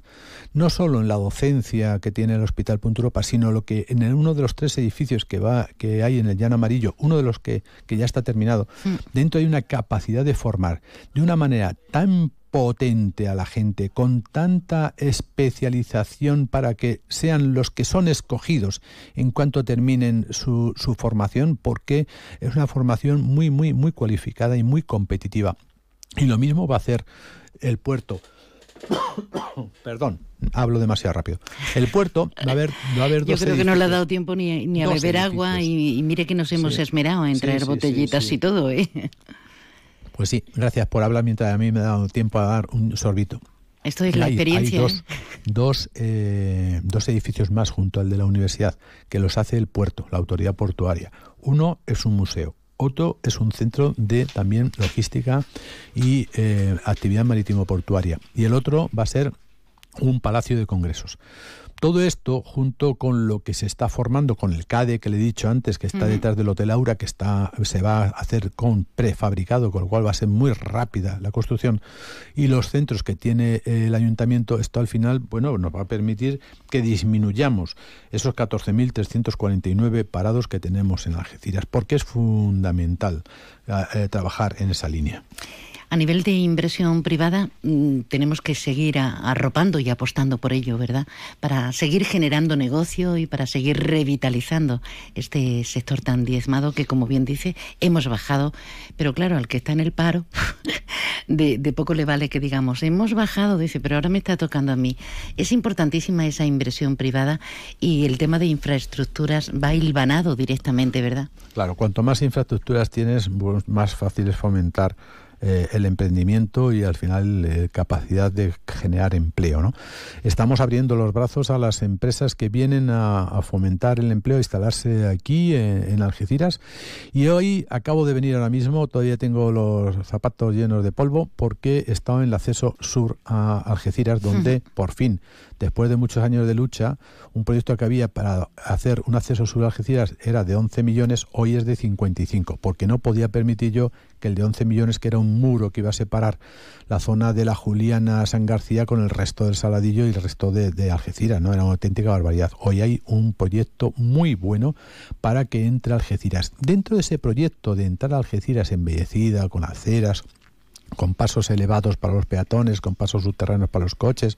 No solo en la docencia que tiene el Hospital Punto Europa, sino lo que en uno de los tres edificios que va que hay en el Llano Amarillo, uno de los que, que ya está terminado, hmm. dentro hay una capacidad de formar de una manera tan potente a la gente, con tanta especialización para que sean los que son escogidos en cuanto terminen su, su formación, porque es una formación muy, muy, muy cualificada y muy competitiva. Y lo mismo va a hacer el puerto. <coughs> Perdón, hablo demasiado rápido. El puerto va a haber, va a haber dos Yo creo que no le ha dado tiempo ni, a beber agua y, mire que nos hemos esmerado en traer botellitas y todo. ¿eh? Pues sí, gracias por hablar mientras a mí me ha dado tiempo a dar un sorbito. Esto es la experiencia. Hay dos, ¿eh? Eh, dos edificios más junto al de la universidad que los hace el puerto, la autoridad portuaria. Uno es un museo otro es un centro de también logística y eh, actividad marítimo-portuaria. Y el otro va a ser un palacio de congresos. Todo esto, junto con lo que se está formando con el CADE que le he dicho antes, que está detrás del Hotel Aura, que está, se va a hacer con prefabricado, con lo cual va a ser muy rápida la construcción, y los centros que tiene el ayuntamiento, esto al final, bueno, nos va a permitir que disminuyamos esos 14.349 parados que tenemos en Algeciras, porque es fundamental eh, trabajar en esa línea. A nivel de inversión privada, mm, tenemos que seguir arropando y apostando por ello, ¿verdad? Para seguir generando negocio y para seguir revitalizando este sector tan diezmado que, como bien dice, hemos bajado. Pero claro, al que está en el paro, <laughs> de, poco le vale que digamos, hemos bajado, dice, pero ahora me está tocando a mí. Es importantísima esa inversión privada y el tema de infraestructuras va hilvanado directamente, ¿verdad? Claro, cuanto más infraestructuras tienes, más fácil es fomentar eh, el emprendimiento y al final eh, capacidad de generar empleo. ¿no? Estamos abriendo los brazos a las empresas que vienen a, fomentar el empleo, a instalarse aquí en, Algeciras. Y hoy acabo de venir ahora mismo, todavía tengo los zapatos llenos de polvo porque he estado en el acceso sur a Algeciras, donde por fin después de muchos años de lucha, un proyecto que había para hacer un acceso sur a Algeciras era de 11 millones, hoy es de 55, porque no podía permitir yo que el de 11 millones, que era un muro que iba a separar la zona de la Juliana San García con el resto del Saladillo y el resto de, Algeciras, ¿no? Era una auténtica barbaridad. Hoy hay un proyecto muy bueno para que entre Algeciras. Dentro de ese proyecto de entrar a Algeciras embellecida, con aceras, con pasos elevados para los peatones, con pasos subterráneos para los coches,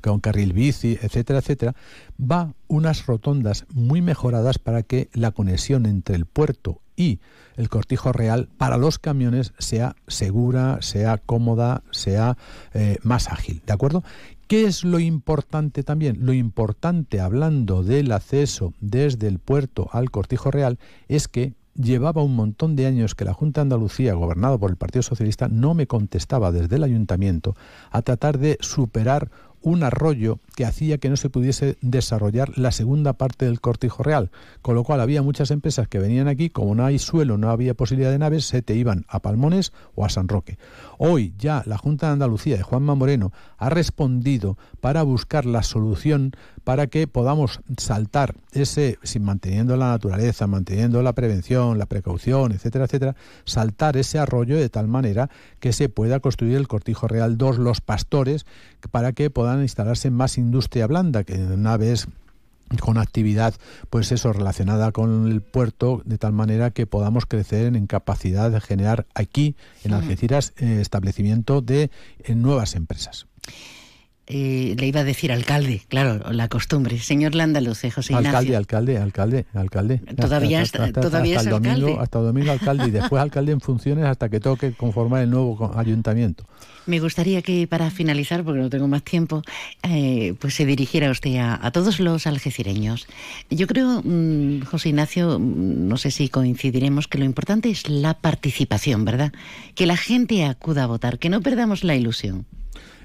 con carril bici, etcétera, etcétera, va unas rotondas muy mejoradas para que la conexión entre el puerto y el cortijo real para los camiones sea segura, sea cómoda, sea eh, más ágil, ¿de acuerdo? ¿Qué es lo importante también? Lo importante, hablando del acceso desde el puerto al cortijo real, es que llevaba un montón de años que la Junta de Andalucía, gobernada por el Partido Socialista, no me contestaba desde el ayuntamiento a tratar de superar un arroyo que hacía que no se pudiese desarrollar la segunda parte del cortijo real, con lo cual había muchas empresas que venían aquí, como no hay suelo, no había posibilidad de naves, se te iban a Palmones o a San Roque. Hoy ya la Junta de Andalucía de Juanma Moreno ha respondido para buscar la solución para que podamos saltar ese, sin manteniendo la naturaleza, manteniendo la prevención, la precaución, etcétera, etcétera, saltar ese arroyo de tal manera que se pueda construir el Cortijo Real 2, los pastores, para que puedan instalarse más industria blanda, que naves con actividad, pues eso, relacionada con el puerto, de tal manera que podamos crecer en capacidad de generar aquí, en Algeciras, eh, establecimiento de eh, nuevas empresas. Eh, le iba a decir alcalde, claro, la costumbre. Señor Landaluce, José Ignacio. Alcalde, alcalde, alcalde, alcalde. Todavía, hasta, todavía es el alcalde. Domingo, hasta domingo alcalde y después <laughs> alcalde en funciones hasta que toque conformar el nuevo ayuntamiento. Me gustaría que para finalizar, porque no tengo más tiempo, eh, pues se dirigiera usted a, todos los algecireños. Yo creo, mm, José Ignacio, mm, no sé si coincidiremos, que lo importante es la participación, ¿verdad? Que la gente acuda a votar, que no perdamos la ilusión.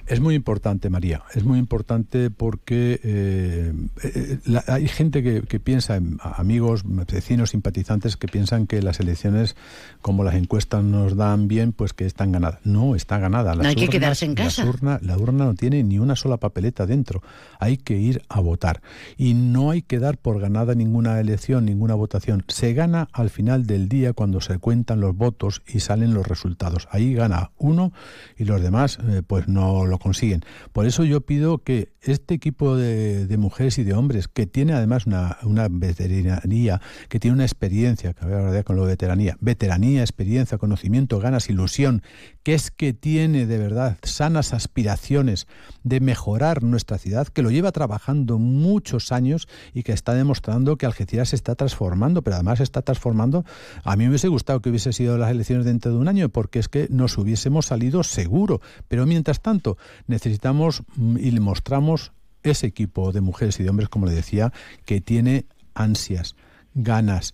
Es muy importante, María. Es muy importante porque eh, eh, la- hay gente que, que piensa, amigos, vecinos, simpatizantes, que piensan que las elecciones, como las encuestas nos dan bien, pues que están ganadas. No, está ganada. No hay que quedarse en las casa. urna- la urna no tiene ni una sola papeleta dentro. Hay que ir a votar. Y no hay que dar por ganada ninguna elección, ninguna votación. Se gana al final del día cuando se cuentan los votos y salen los resultados. Ahí gana uno y los demás eh, pues no lo consiguen. Por eso yo pido que este equipo de, mujeres y de hombres, que tiene además una, una veteranía, que tiene una experiencia, que ya con lo de veteranía, veteranía, experiencia, conocimiento, ganas, ilusión, que es que tiene de verdad sanas aspiraciones de mejorar nuestra ciudad, que lo lleva trabajando muchos años y que está demostrando que Algeciras se está transformando, pero además se está transformando. A mí me hubiese gustado que hubiese sido las elecciones dentro de un año, porque es que nos hubiésemos salido seguro. Pero mientras tanto, necesitamos mm, y le mostramos ese equipo de mujeres y de hombres, como le decía, que tiene ansias, ganas,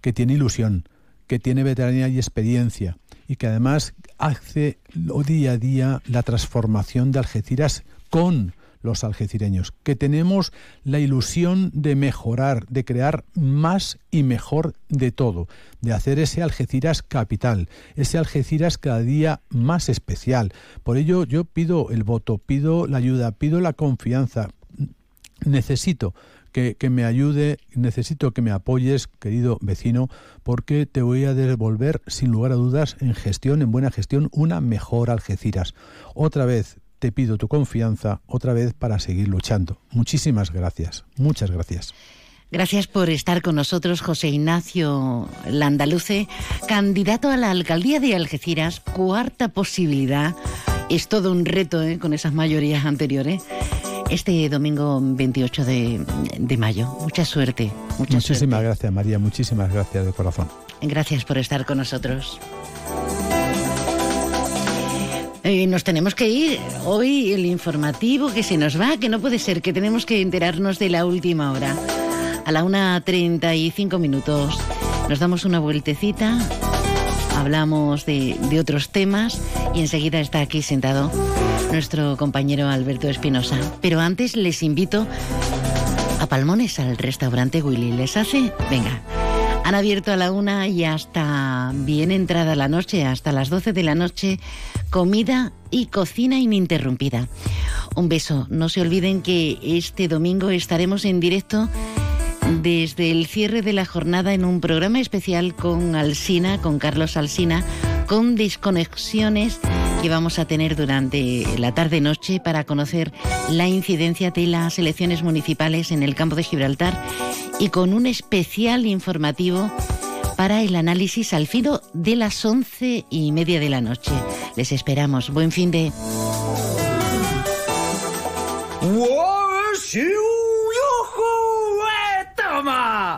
que tiene ilusión, que tiene veteranía y experiencia y que además hace día a día la transformación de Algeciras con los algecireños, que tenemos la ilusión de mejorar, de crear más y mejor de todo, de hacer ese Algeciras capital, ese Algeciras cada día más especial. Por ello yo pido el voto, pido la ayuda, pido la confianza, necesito que, me ayude, necesito que me apoyes, querido vecino, porque te voy a devolver, sin lugar a dudas, en gestión, en buena gestión, una mejor Algeciras. Otra vez te pido tu confianza, otra vez para seguir luchando. Muchísimas gracias, muchas gracias. Gracias por estar con nosotros, José Ignacio Landaluce, candidato a la alcaldía de Algeciras, cuarta posibilidad. Es todo un reto ¿eh? con esas mayorías anteriores. Este domingo 28 de, de mayo. Mucha suerte. Mucha muchísimas suerte. gracias, María. Muchísimas gracias de corazón. Gracias por estar con nosotros. Eh, nos tenemos que ir. Hoy el informativo que se nos va, que no puede ser, que tenemos que enterarnos de la última hora. A la 1.35 minutos nos damos una vueltecita, hablamos de, de otros temas y enseguida está aquí sentado nuestro compañero Alberto Espinosa. Pero antes les invito a Palmones, al restaurante Willy. ¿Les hace? Venga. Han abierto a la una y hasta bien entrada la noche, hasta las 12 de la noche, comida y cocina ininterrumpida. Un beso. No se olviden que este domingo estaremos en directo desde el cierre de la jornada en un programa especial con Alsina, con Carlos Alsina, con desconexiones que vamos a tener durante la tarde-noche para conocer la incidencia de las elecciones municipales en el campo de Gibraltar y con un especial informativo para el análisis al filo de las once y media de la noche. Les esperamos. Buen fin de...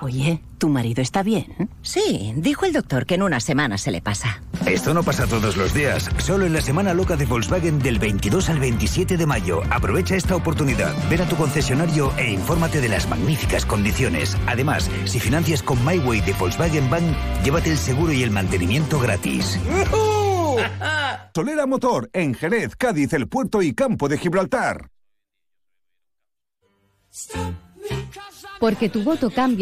Oye, ¿tu marido está bien? Sí, dijo el doctor que en una semana se le pasa. Esto no pasa todos los días, solo en la semana loca de Volkswagen del 22 al 27 de mayo. Aprovecha esta oportunidad, ven a tu concesionario e infórmate de las magníficas condiciones. Además, si financias con MyWay de Volkswagen Bank, llévate el seguro y el mantenimiento gratis. <laughs> Solera Motor, en Jerez, Cádiz, El Puerto y Campo de Gibraltar. Porque tu voto cambia